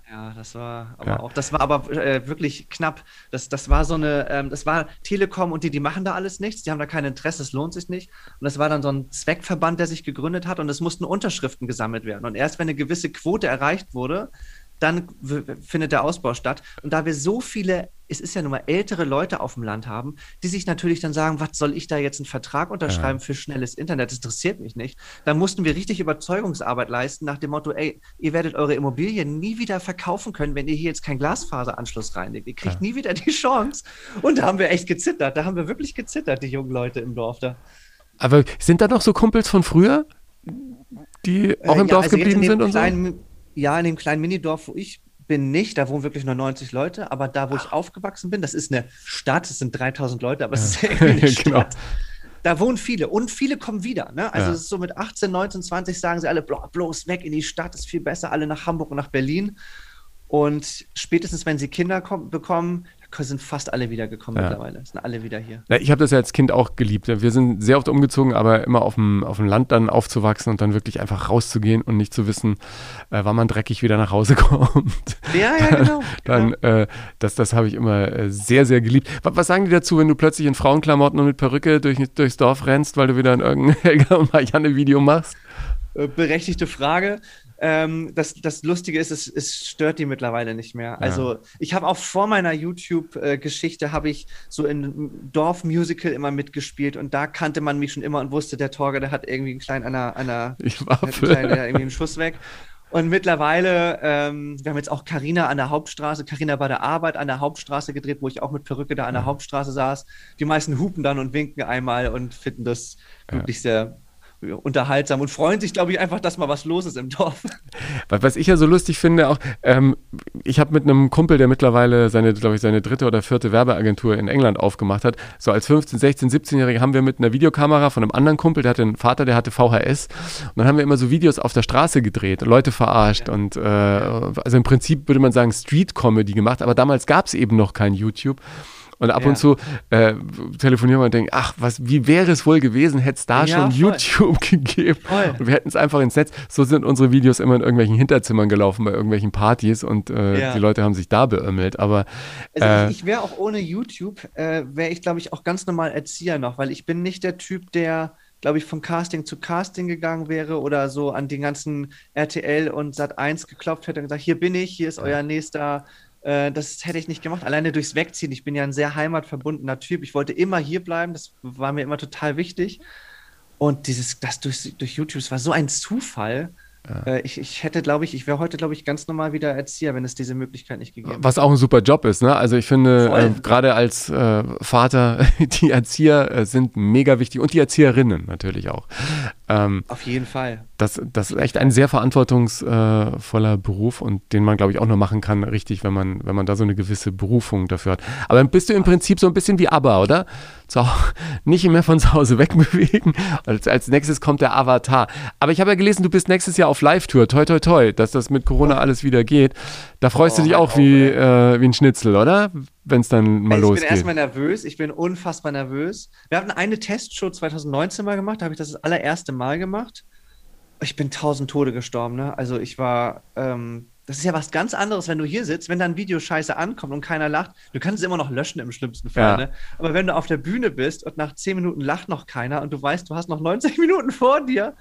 S2: Ja, das war aber ja. auch, das war aber äh, wirklich knapp. Das, das war so eine, ähm, das war Telekom und die, die machen da alles nichts, die haben da kein Interesse, es lohnt sich nicht. Und das war dann so ein Zweckverband, der sich gegründet hat und es mussten Unterschriften gesammelt werden. Und erst wenn eine gewisse Quote erreicht wurde, dann findet der Ausbau statt. Und da wir so viele, es ist ja nun mal ältere Leute auf dem Land haben, die sich natürlich dann sagen, was soll ich da jetzt einen Vertrag unterschreiben ja. für schnelles Internet? Das interessiert mich nicht. Da mussten wir richtig Überzeugungsarbeit leisten nach dem Motto, ey, ihr werdet eure Immobilie nie wieder verkaufen können, wenn ihr hier jetzt keinen Glasfaseranschluss reinlegt. Ihr kriegt ja. nie wieder die Chance. Und da haben wir echt gezittert. Da haben wir wirklich gezittert, die jungen Leute im Dorf da.
S1: Aber sind da noch so Kumpels von früher, die auch im äh, ja, Dorf also geblieben sind und so?
S2: ja, in dem kleinen Minidorf, wo ich bin, nicht. Da wohnen wirklich nur 90 Leute. Aber da, wo ich aufgewachsen bin, das ist eine Stadt, es sind 3000 Leute, aber es ist ja. (laughs) eine (laughs) genau. Stadt. genau. Da wohnen viele und viele kommen wieder. Ne? Also ja. es ist so mit 18, 19, 20 sagen sie alle, bloß weg in die Stadt, ist viel besser, alle nach Hamburg und nach Berlin. Und spätestens, wenn sie Kinder bekommen, sind fast alle wiedergekommen ja. mittlerweile. Sind alle wieder hier.
S1: Ja, ich habe das ja als Kind auch geliebt. Wir sind sehr oft umgezogen, aber immer auf dem, auf dem Land dann aufzuwachsen und dann wirklich einfach rauszugehen und nicht zu wissen, äh, wann man dreckig wieder nach Hause (laughs) kommt.
S2: Ja, ja, genau.
S1: dann,
S2: genau.
S1: Äh, das, das habe ich immer äh, sehr, sehr geliebt. Was, was, sagen die dazu, wenn du plötzlich in Frauenklamotten und mit Perücke durch, durchs Dorf rennst, weil du wieder in irgendein (laughs) Helga und Marianne Video machst?
S2: Äh, berechtigte Frage. Ähm, das, das Lustige ist, es, es, stört die mittlerweile nicht mehr. Ja. Also ich habe auch vor meiner YouTube-Geschichte habe ich so in Dorfmusical immer mitgespielt und da kannte man mich schon immer und wusste, der Torge, der hat irgendwie einen kleinen einer, einer (laughs)
S1: ich war
S2: einen kleinen, der irgendwie einen Schuss weg. Und mittlerweile, ähm, wir haben jetzt auch Carina an der Hauptstraße, Carina bei der Arbeit an der Hauptstraße gedreht, wo ich auch mit Perücke da an der Hauptstraße saß. Die meisten hupen dann und winken einmal und finden das ja. wirklich sehr unterhaltsam und freuen sich, glaube ich, einfach, dass mal was los ist im Dorf. (laughs)
S1: Was ich ja so lustig finde, auch, ähm, ich habe mit einem Kumpel, der mittlerweile seine, glaube ich, seine dritte oder vierte Werbeagentur in England aufgemacht hat, so als 15, 16, 17-Jährige haben wir mit einer Videokamera von einem anderen Kumpel, der hatte einen Vater, der hatte VHS und dann haben wir immer so Videos auf der Straße gedreht, Leute verarscht ja. und äh, also im Prinzip würde man sagen Street-Comedy gemacht, aber damals gab es eben noch kein YouTube. Und ab ja. und zu äh, telefonieren wir und denken, ach, was, wie wäre es wohl gewesen, hätte es da ja, schon voll. YouTube (laughs) gegeben. Voll. Und wir hätten es einfach ins Netz. So sind unsere Videos immer in irgendwelchen Hinterzimmern gelaufen, bei irgendwelchen Partys und äh, ja. die Leute haben sich da beömmelt. Aber
S2: also äh, ich, ich wäre auch ohne YouTube, äh, wäre ich, glaube ich, auch ganz normal Erzieher noch, weil ich bin nicht der Typ, der glaube ich, von Casting zu Casting gegangen wäre oder so an den ganzen RTL und Sat 1 geklopft hätte und gesagt, hier bin ich, hier ist euer nächster äh, das hätte ich nicht gemacht. Alleine durchs Wegziehen. Ich bin ja ein sehr heimatverbundener Typ. Ich wollte immer hier bleiben. Das war mir immer total wichtig. Und dieses, das durch, durch YouTube, es war so ein Zufall. Äh, ich, ich hätte, glaube ich, ich wäre heute, glaube ich, ganz normal wieder Erzieher, wenn es diese Möglichkeit nicht gegeben hätte.
S1: Was auch ein super Job ist, ne? Also ich finde, äh, gerade als äh, Vater, (laughs) die Erzieher äh, sind mega wichtig und die Erzieherinnen natürlich auch.
S2: Ähm, Auf jeden Fall.
S1: Das, das ist echt ein sehr verantwortungsvoller Beruf und den man, glaube ich, auch nur machen kann, richtig, wenn man, wenn man da so eine gewisse Berufung dafür hat. Aber dann bist du im Prinzip so ein bisschen wie ABBA, oder? So, (laughs) nicht mehr von zu Hause wegbewegen. Als, als nächstes kommt der Avatar. Aber ich habe ja gelesen, du bist nächstes Jahr auf Live-Tour. Toi, toi, toi, dass das mit Corona alles wieder geht. Da freust oh, du dich auch wie, äh, wie ein Schnitzel, oder? Wenn es dann mal
S2: ich
S1: losgeht.
S2: Ich bin erstmal nervös. Ich bin unfassbar nervös. Wir hatten eine Testshow 2019 mal gemacht. Da habe ich das das allererste Mal gemacht. Ich bin tausend Tode gestorben. Ne? Also ich war. Ähm, das ist ja was ganz anderes, wenn du hier sitzt, wenn dein Video scheiße ankommt und keiner lacht. Du kannst es immer noch löschen im schlimmsten Fall. Ja. Ne? Aber wenn du auf der Bühne bist und nach zehn Minuten lacht noch keiner und du weißt, du hast noch 90 (laughs) Minuten vor dir,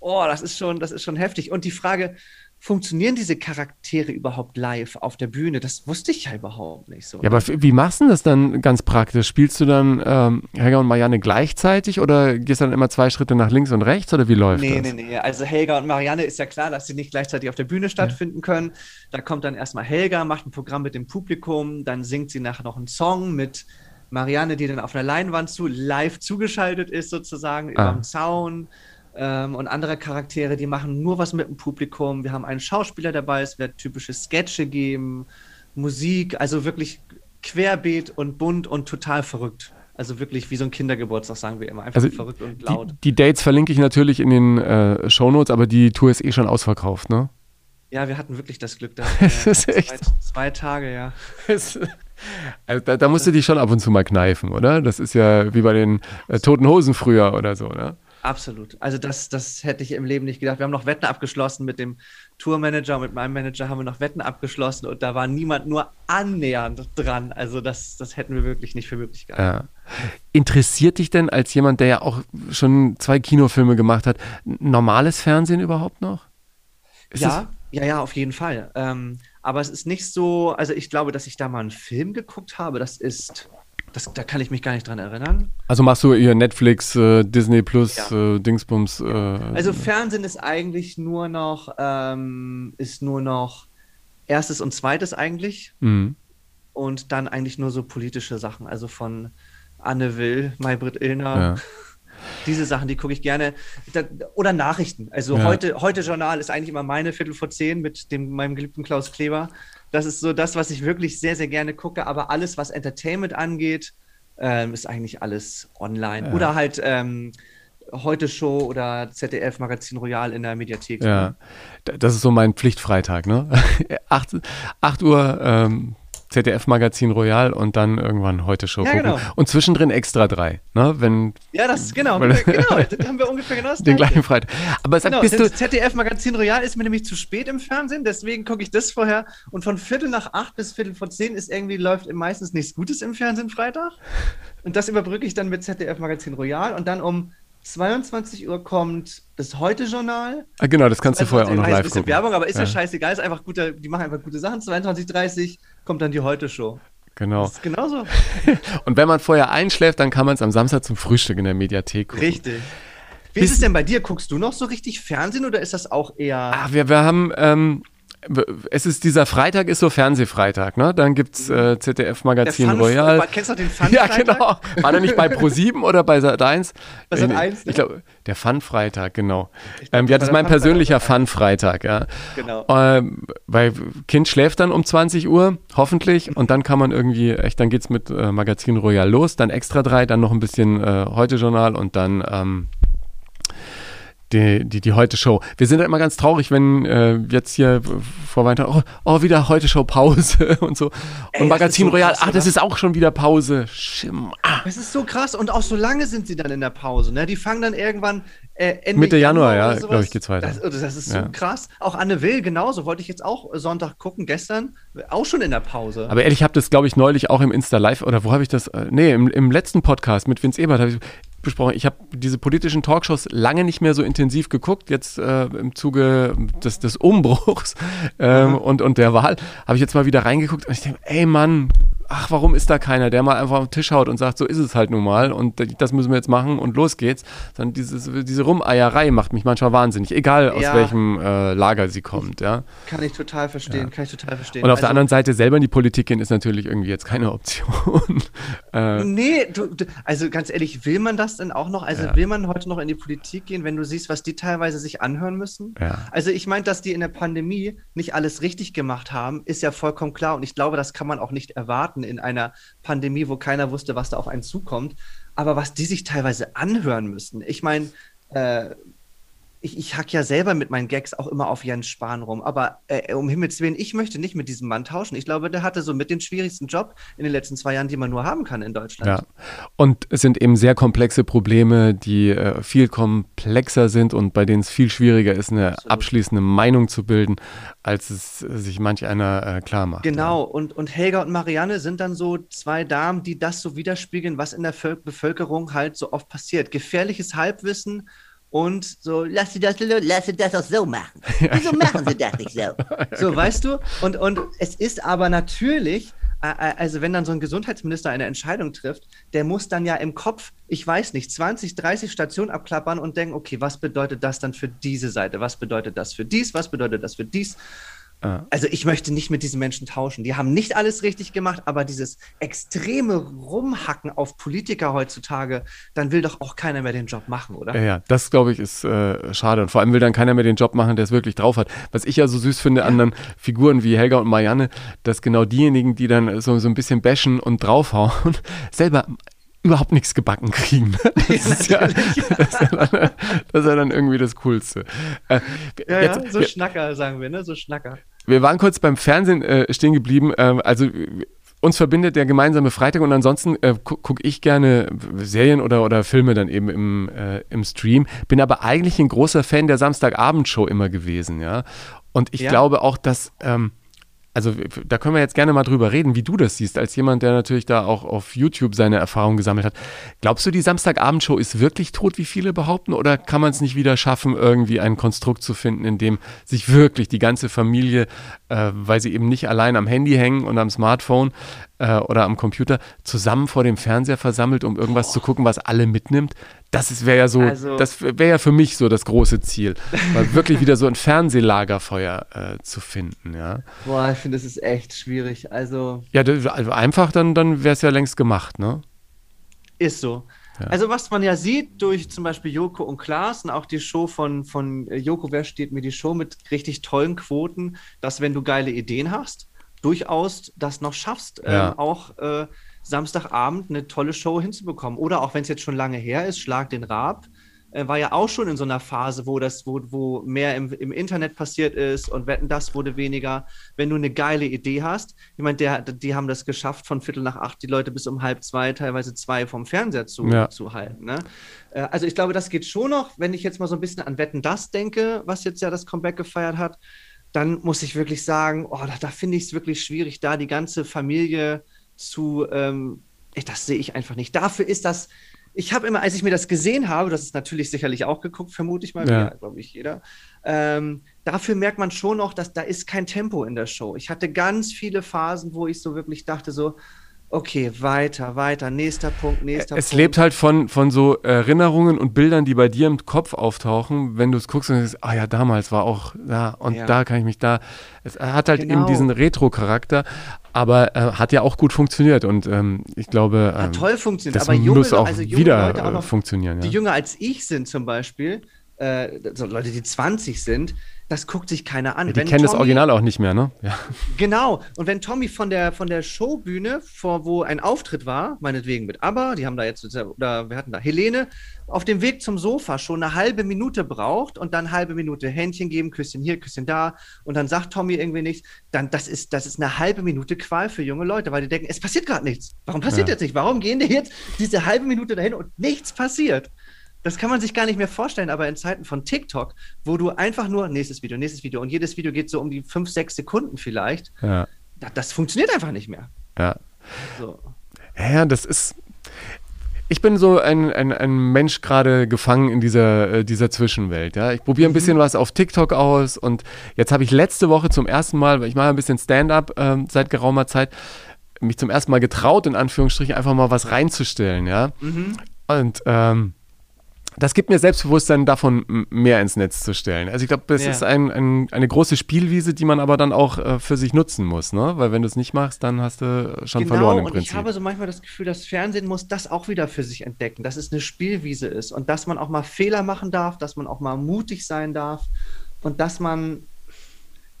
S2: oh, das ist schon, das ist schon heftig. Und die Frage, funktionieren diese Charaktere überhaupt live auf der Bühne? Das wusste ich ja überhaupt nicht so.
S1: Ja, aber wie machst du das dann ganz praktisch? Spielst du dann ähm, Helga und Marianne gleichzeitig oder gehst du dann immer zwei Schritte nach links und rechts oder wie läuft
S2: nee,
S1: das?
S2: Nee, nee, nee. Also Helga und Marianne ist ja klar, dass sie nicht gleichzeitig auf der Bühne stattfinden ja. können. Da kommt dann erstmal Helga, macht ein Programm mit dem Publikum, dann singt sie nachher noch einen Song mit Marianne, die dann auf einer Leinwand zu live zugeschaltet ist sozusagen ah. über dem Zaun ähm, und andere Charaktere, die machen nur was mit dem Publikum. Wir haben einen Schauspieler dabei, es wird typische Sketche geben, Musik, also wirklich querbeet und bunt und total verrückt. Also wirklich wie so ein Kindergeburtstag, sagen wir immer. Einfach also verrückt und laut.
S1: Die, die, Dates verlinke ich natürlich in den äh, Shownotes, aber die Tour ist eh schon ausverkauft, ne?
S2: Ja, wir hatten wirklich das Glück.
S1: Da, das (laughs) ist echt.
S2: Zwei, zwei Tage, ja. (laughs)
S1: also da, da, musst du dich schon ab und zu mal kneifen, oder? Das ist ja wie bei den äh, Toten Hosen früher oder so, ne?
S2: Absolut. Also das, das hätte ich im Leben nicht gedacht. Wir haben noch Wetten abgeschlossen mit dem Tourmanager und mit meinem Manager haben wir noch Wetten abgeschlossen und da war niemand nur annähernd dran. Also das, das hätten wir wirklich nicht für möglich gehalten.
S1: Ja. Interessiert dich denn als jemand, der ja auch schon zwei Kinofilme gemacht hat, normales Fernsehen überhaupt noch?
S2: Ist ja, ja, ja, auf jeden Fall. Ähm, aber es ist nicht so, also ich glaube, dass ich da mal einen Film geguckt habe, das ist das, da kann ich mich gar nicht dran erinnern.
S1: Also machst du ihr Netflix, äh, Disney Plus, ja. äh, Dingsbums. Äh,
S2: also Fernsehen ist eigentlich nur noch, ähm, ist nur noch erstes und zweites eigentlich. Mhm. Und dann eigentlich nur so politische Sachen, also von Anne Will, Maybrit Illner. Ja. (laughs) Diese Sachen, die gucke ich gerne. Da, oder Nachrichten. Also ja. heute, heute Journal ist eigentlich immer meine Viertel vor zehn mit dem, meinem geliebten Klaus Kleber. Das ist so das, was ich wirklich sehr, sehr gerne gucke. Aber alles, was Entertainment angeht, ähm, ist eigentlich alles online. Ja. Oder halt ähm, Heute Show oder ZDF Magazin Royal in der Mediathek.
S1: Ja, das ist so mein Pflichtfreitag, ne? (laughs) 8, 8 Uhr ähm, ZDF-Magazin Royal und dann irgendwann heute Show ja, gucken. Genau. Und zwischendrin extra drei, ne? Wenn,
S2: ja, das ist genau, weil, genau, (laughs) das haben wir ungefähr genau das
S1: Den gleichen Freitag. Aber
S2: genau, bist du ZDF-Magazin Royal ist mir nämlich zu spät im Fernsehen, deswegen gucke ich das vorher. Und von Viertel nach acht bis Viertel vor zehn ist irgendwie, läuft meistens nichts Gutes im Fernsehen Freitag. Und das überbrücke ich dann mit ZDF-Magazin Royal und dann um 22 Uhr kommt das Heute-Journal.
S1: Ah, genau, das kannst du vorher auch noch live gucken.
S2: Werbung, aber ist ja, ja scheißegal, ist einfach gute, die machen einfach gute Sachen. 22.30 kommt dann die Heute-Show.
S1: Genau.
S2: Das ist genauso. (laughs)
S1: Und wenn man vorher einschläft, dann kann man es am Samstag zum Frühstück in der Mediathek gucken.
S2: Richtig. Wie Bis ist es denn bei dir? Guckst du noch so richtig Fernsehen oder ist das auch eher.
S1: Ah, wir, wir haben. Ähm, es ist dieser Freitag ist so Fernsehfreitag, ne? Dann gibt's äh, ZDF Magazin Royal.
S2: Kennst du den Fun (laughs) Ja,
S1: genau. War der nicht bei Pro7 oder bei Sat1?
S2: Bei Sat1. Ne?
S1: Ich glaube, der Fun Freitag, genau. Ähm, ja, das ist mein persönlicher Fun Freitag, ja. Genau. Ähm, weil Kind schläft dann um 20 Uhr, hoffentlich, und dann kann man irgendwie echt, dann geht's mit äh, Magazin Royal los, dann extra drei, dann noch ein bisschen äh, Heute Journal und dann ähm, die, die, die Heute-Show. Wir sind halt immer ganz traurig, wenn äh, jetzt hier vor Weihnachten, oh, oh, wieder Heute-Show-Pause (laughs) und so. Und Ey, Magazin so Royal, krass, ah, das ist auch schon wieder Pause. Schimm,
S2: ah. Das ist so krass und auch so lange sind sie dann in der Pause. Ne? Die fangen dann irgendwann äh, Ende
S1: Mitte Januar, Januar ja, glaube ich, geht's weiter.
S2: Das, oh, das ist so ja. krass. Auch Anne Will, genauso. Wollte ich jetzt auch Sonntag gucken, gestern, auch schon in der Pause.
S1: Aber ehrlich, ich habe das, glaube ich, neulich auch im Insta-Live, oder wo habe ich das? Äh, nee, im, im letzten Podcast mit Vince Ebert habe ich besprochen. Ich habe diese politischen Talkshows lange nicht mehr so intensiv geguckt. Jetzt äh, im Zuge des, des Umbruchs ähm, und, und der Wahl habe ich jetzt mal wieder reingeguckt und ich denke, ey Mann, ach, warum ist da keiner, der mal einfach auf den Tisch haut und sagt, so ist es halt nun mal und das müssen wir jetzt machen und los geht's. Dann dieses, diese Rumeierei macht mich manchmal wahnsinnig, egal aus
S2: Ja.
S1: welchem äh, Lager sie kommt, ja.
S2: Kann ich total verstehen, kann ich total verstehen.
S1: Und auf der
S2: Also-
S1: anderen Seite selber in die Politik gehen ist natürlich irgendwie jetzt keine Option. (laughs) äh,
S2: Nee, du, du, also ganz ehrlich, will man das denn auch noch? Also
S1: Ja.
S2: will man heute noch in die Politik gehen, wenn du siehst, was die teilweise sich anhören müssen?
S1: ja.
S2: Also ich meine, dass die in der Pandemie nicht alles richtig gemacht haben, ist ja vollkommen klar. Und ich glaube, das kann man auch nicht erwarten in einer Pandemie, wo keiner wusste, was da auf einen zukommt. Aber was die sich teilweise anhören müssen, ich meine, äh, ich, ich hack ja selber mit meinen Gags auch immer auf Jens Spahn rum. Aber äh, um Himmels Willen, ich möchte nicht mit diesem Mann tauschen. Ich glaube, der hatte so mit den schwierigsten Job in den letzten zwei Jahren, die man nur haben kann in Deutschland.
S1: Ja, und es sind eben sehr komplexe Probleme, die äh, viel komplexer sind und bei denen es viel schwieriger ist, eine
S2: Absolut.
S1: abschließende Meinung zu bilden, als es äh, sich manch einer äh, klar macht.
S2: Genau, und, und Helga und Marianne sind dann so zwei Damen, die das so widerspiegeln, was in der Völ Bevölkerung halt so oft passiert. Gefährliches Halbwissen und so,
S3: Lass sie das, lass sie das auch so machen. (laughs) Wieso machen sie das nicht so? (laughs)
S2: so weißt du? Und, und es ist aber natürlich, äh, äh, also wenn dann so ein Gesundheitsminister eine Entscheidung trifft, der muss dann ja im Kopf, ich weiß nicht, 20, 30 Stationen abklappern und denken, okay, was bedeutet das dann für diese Seite? Was bedeutet das für dies? Was bedeutet das für dies?
S1: Ja.
S2: Also ich möchte nicht mit diesen Menschen tauschen. Die haben nicht alles richtig gemacht, aber dieses extreme Rumhacken auf Politiker heutzutage, dann will doch auch keiner mehr den Job machen, oder?
S1: Ja, ja, das glaube ich ist äh, schade. Und vor allem will dann keiner mehr den Job machen, der es wirklich drauf hat. Was ich ja so süß finde an dann Figuren wie Helga und Marianne, dass genau diejenigen, die dann so, so ein bisschen bashen und draufhauen, (laughs) selber überhaupt nichts gebacken kriegen. (laughs) Das, ist, ja, (laughs) das, ist, ja dann, das ist ja dann irgendwie das Coolste. Äh,
S2: Ja,
S1: jetzt-
S2: ja, so Schnacker, sagen wir, ne? So Schnacker.
S1: Wir waren kurz beim Fernsehen äh, stehen geblieben. Ähm, also uns verbindet der gemeinsame Freitag und ansonsten äh, gu gucke ich gerne Serien oder, oder Filme dann eben im, äh, im Stream. Bin aber eigentlich ein großer Fan der Samstagabendshow immer gewesen, ja. Und ich
S2: Ja.
S1: glaube auch, dass ähm, also da können wir jetzt gerne mal drüber reden, wie du das siehst, als jemand, der natürlich da auch auf YouTube seine Erfahrungen gesammelt hat. Glaubst du, die Samstagabendshow ist wirklich tot, wie viele behaupten, oder kann man es nicht wieder schaffen, irgendwie ein Konstrukt zu finden, in dem sich wirklich die ganze Familie, äh, weil sie eben nicht allein am Handy hängen und am Smartphone äh, oder am Computer, zusammen vor dem Fernseher versammelt, um irgendwas zu gucken, was alle mitnimmt? Das wäre ja so,
S2: Also-
S1: das wäre ja für mich so das große Ziel, mal wirklich wieder so ein Fernsehlagerfeuer äh, zu finden, ja.
S2: Boah, ich finde, das ist echt schwierig. Also
S1: Ja, das, also einfach, dann, dann wäre es ja längst gemacht, ne?
S2: ist so.
S1: Ja.
S2: Also was man ja sieht durch zum Beispiel Joko und Klaas und auch die Show von, von äh, Joko, wer steht mir die Show mit richtig tollen Quoten, dass wenn du geile Ideen hast, durchaus das noch schaffst,
S1: Ja.
S2: ähm, auch äh, Samstagabend eine tolle Show hinzubekommen. Oder auch wenn es jetzt schon lange her ist, Schlag den Raab, äh, war ja auch schon in so einer Phase, wo das, wo, wo mehr im, im Internet passiert ist und wetten, das wurde weniger. Wenn du eine geile Idee hast, ich meine, der, die haben das geschafft, von Viertel nach acht die Leute bis um halb zwei, teilweise zwei vom Fernseher zu,
S1: Ja.
S2: zu halten. Ne? Äh, also ich glaube, das geht schon noch, wenn ich jetzt mal so ein bisschen an Wetten das denke, was jetzt ja das Comeback gefeiert hat, dann muss ich wirklich sagen, oh, da, da finde ich es wirklich schwierig, da die ganze Familie zu, ähm, ich, das sehe ich einfach nicht. Dafür ist das, ich habe immer, als ich mir das gesehen habe, das ist natürlich sicherlich auch geguckt, vermute ich mal,
S1: Ja.
S2: ja. glaube ich jeder, ähm, dafür merkt man schon noch, dass da ist kein Tempo in der Show. Ich hatte ganz viele Phasen, wo ich so wirklich dachte so, okay, weiter, weiter, nächster Punkt, nächster
S1: Es
S2: Punkt.
S1: lebt halt von, von so Erinnerungen und Bildern, die bei dir im Kopf auftauchen, wenn du es guckst und denkst, ah ja, damals war auch da und
S2: Ja.
S1: da kann ich mich da. Es hat halt
S2: Genau.
S1: eben diesen Retro-Charakter, aber äh, hat ja auch gut funktioniert und ähm, ich glaube, ähm,
S2: Hat toll funktioniert,
S1: das
S2: aber junge,
S1: muss auch
S2: also junge
S1: wieder
S2: Leute auch
S1: äh,
S2: noch
S1: funktionieren.
S2: die
S1: Ja.
S2: jünger als ich sind zum Beispiel, äh, so Leute, die 20 sind, das guckt sich keiner an.
S1: Die
S2: Wenn
S1: kennen das
S2: Tommy-
S1: Original auch nicht mehr, ne? Ja.
S2: Genau. Und wenn Tommy von der, von der Showbühne, vor, wo ein Auftritt war, meinetwegen mit ABBA, die haben da jetzt, oder wir hatten da Helene, auf dem Weg zum Sofa schon eine halbe Minute braucht und dann halbe Minute Händchen geben, Küsschen hier, Küsschen da und dann sagt Tommy irgendwie nichts, dann das ist, das ist eine halbe Minute Qual für junge Leute, weil die denken, es passiert gerade nichts. Warum passiert
S1: Ja.
S2: jetzt nicht? Warum gehen die jetzt diese halbe Minute dahin und nichts passiert? Das kann man sich gar nicht mehr vorstellen, aber in Zeiten von TikTok, wo du einfach nur nächstes Video, nächstes Video und jedes Video geht so um die fünf, sechs Sekunden vielleicht,
S1: Ja.
S2: da- das funktioniert einfach nicht mehr.
S1: ja.
S2: So.
S1: Ja, das ist. Ich bin so ein, ein, ein Mensch gerade gefangen in dieser, äh, dieser Zwischenwelt. Ja? Ich probiere ein
S2: Mhm.
S1: bisschen was auf TikTok aus und jetzt habe ich letzte Woche zum ersten Mal, weil ich mache ein bisschen Stand-up ähm, seit geraumer Zeit, mich zum ersten Mal getraut, in Anführungsstrichen, einfach mal was reinzustellen, ja.
S2: Mhm.
S1: Und ähm, das gibt mir Selbstbewusstsein davon, mehr ins Netz zu stellen. Also ich glaube, das
S2: Ja.
S1: ist ein, ein, eine große Spielwiese, die man aber dann auch äh, für sich nutzen muss, ne? Weil wenn du es nicht machst, dann hast du schon
S2: Genau,
S1: verloren im
S2: und
S1: Prinzip.
S2: ich habe so manchmal das Gefühl, das Fernsehen muss das auch wieder für sich entdecken, dass es eine Spielwiese ist und dass man auch mal Fehler machen darf, dass man auch mal mutig sein darf und dass man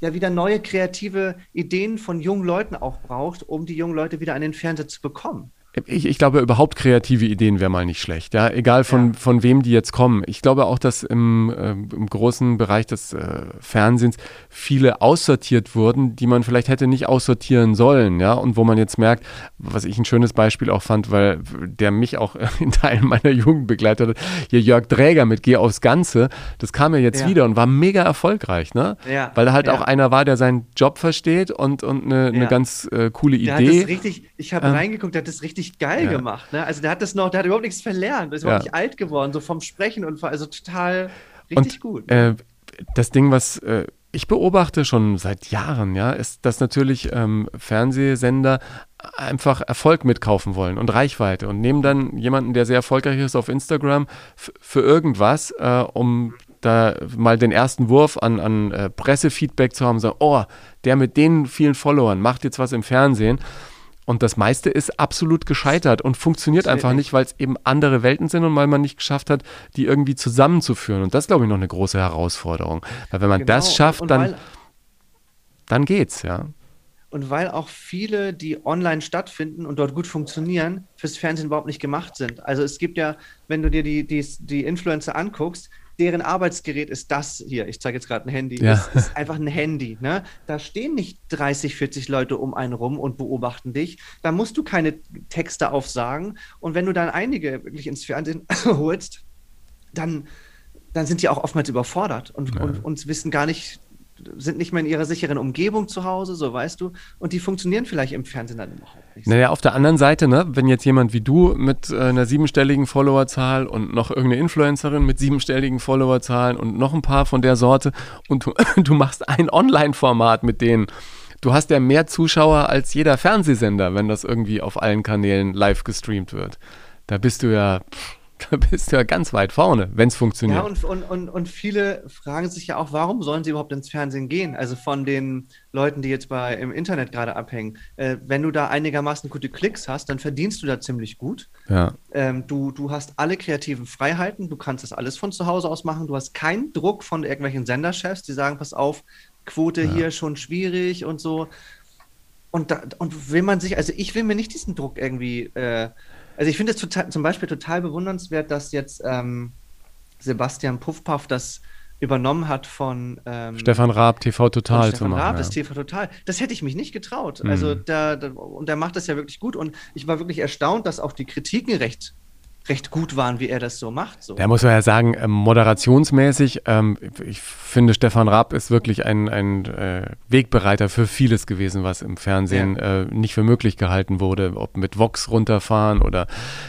S2: ja wieder neue kreative Ideen von jungen Leuten auch braucht, um die jungen Leute wieder an den Fernseher zu bekommen.
S1: Ich, ich glaube, überhaupt kreative Ideen wäre mal nicht schlecht, ja. Egal von,
S2: Ja.
S1: von wem die jetzt kommen. Ich glaube auch, dass im, äh, im großen Bereich des äh, Fernsehens viele aussortiert wurden, die man vielleicht hätte nicht aussortieren sollen, ja. Und wo man jetzt merkt, was ich ein schönes Beispiel auch fand, weil der mich auch (laughs) in Teilen meiner Jugend begleitet hat, hier Jörg Dräger mit Geh aufs Ganze, das kam ja jetzt
S2: Ja.
S1: wieder und war mega erfolgreich, ne?
S2: Ja,
S1: Weil da halt auch einer war, der seinen Job versteht und, und eine, eine ganz äh, coole
S2: Der hat
S1: Idee.
S2: das richtig, ich habe
S1: Ähm,
S2: reingeguckt, der hat das richtig geil
S1: ja.
S2: gemacht. Ne? Also der hat das noch, der hat überhaupt nichts verlernt, der ist überhaupt nicht alt geworden, so vom Sprechen und also total richtig gut.
S1: Äh, das Ding, was äh, ich beobachte schon seit Jahren, ja, ist, dass natürlich ähm, Fernsehsender einfach Erfolg mitkaufen wollen und Reichweite und nehmen dann jemanden, der sehr erfolgreich ist auf Instagram für irgendwas, äh, um da mal den ersten Wurf an, an äh, Pressefeedback zu haben, sagen, oh, der mit den vielen Followern macht jetzt was im Fernsehen. Und das meiste ist absolut gescheitert und funktioniert einfach
S2: nicht.
S1: weil es eben andere Welten sind und weil man nicht geschafft hat, die irgendwie zusammenzuführen. Und das ist, glaube ich, noch eine große Herausforderung. Weil wenn man
S2: Genau,
S1: das schafft,
S2: und, und
S1: dann, dann geht's, ja.
S2: Und weil auch viele, die online stattfinden und dort gut funktionieren, fürs Fernsehen überhaupt nicht gemacht sind. Also es gibt ja, wenn du dir die, die, die Influencer anguckst, deren Arbeitsgerät ist das hier. Ich zeige jetzt gerade ein Handy.
S1: Ja.
S2: Das ist einfach ein Handy. Ne? Da stehen nicht 30, 40 Leute um einen rum und beobachten dich. Da musst du keine Texte aufsagen. Und wenn du dann einige wirklich ins Fernsehen (laughs) holst, dann, dann sind die auch oftmals überfordert und,
S1: Ja.
S2: und, und wissen gar nicht, sind nicht mehr in ihrer sicheren Umgebung zu Hause, so weißt du. Und die funktionieren vielleicht im Fernsehen dann überhaupt nicht.
S1: Naja, auf der anderen Seite, ne, wenn jetzt jemand wie du mit äh, einer siebenstelligen Followerzahl und noch irgendeine Influencerin mit siebenstelligen Followerzahlen und noch ein paar von der Sorte und du, (laughs) du machst ein Online-Format mit denen. Du hast ja mehr Zuschauer als jeder Fernsehsender, wenn das irgendwie auf allen Kanälen live gestreamt wird. Da bist du ja, pff, (laughs) da bist du ja ganz weit vorne, wenn es funktioniert.
S2: Ja, und, und, und, und viele fragen sich ja auch, warum sollen sie überhaupt ins Fernsehen gehen? Also von den Leuten, die jetzt bei im Internet gerade abhängen. Äh, wenn du da einigermaßen gute Klicks hast, dann verdienst du da ziemlich gut.
S1: ja.
S2: Ähm, du, du hast alle kreativen Freiheiten, du kannst das alles von zu Hause aus machen, du hast keinen Druck von irgendwelchen Senderchefs, die sagen, pass auf, Quote hier schon schwierig und so. Und, da, und will man sich, also ich will mir nicht diesen Druck irgendwie, äh, also ich finde es zum Beispiel total bewundernswert, dass jetzt ähm, Sebastian Puffpaff das übernommen hat von ähm,
S1: Stefan Raab, TV Total zu
S2: Stefan
S1: machen.
S2: Raab,
S1: ja.
S2: das TV Total. Das hätte ich mich nicht getraut.
S1: Mhm.
S2: Also da, da, und der macht das ja wirklich gut. Und ich war wirklich erstaunt, dass auch die Kritiken recht, recht gut waren, wie er das so macht. So.
S1: Da muss man ja sagen, ähm, moderationsmäßig, ähm, ich finde, Stefan Raab ist wirklich ein, ein äh, Wegbereiter für vieles gewesen, was im Fernsehen äh, nicht für möglich gehalten wurde, ob mit Vox runterfahren oder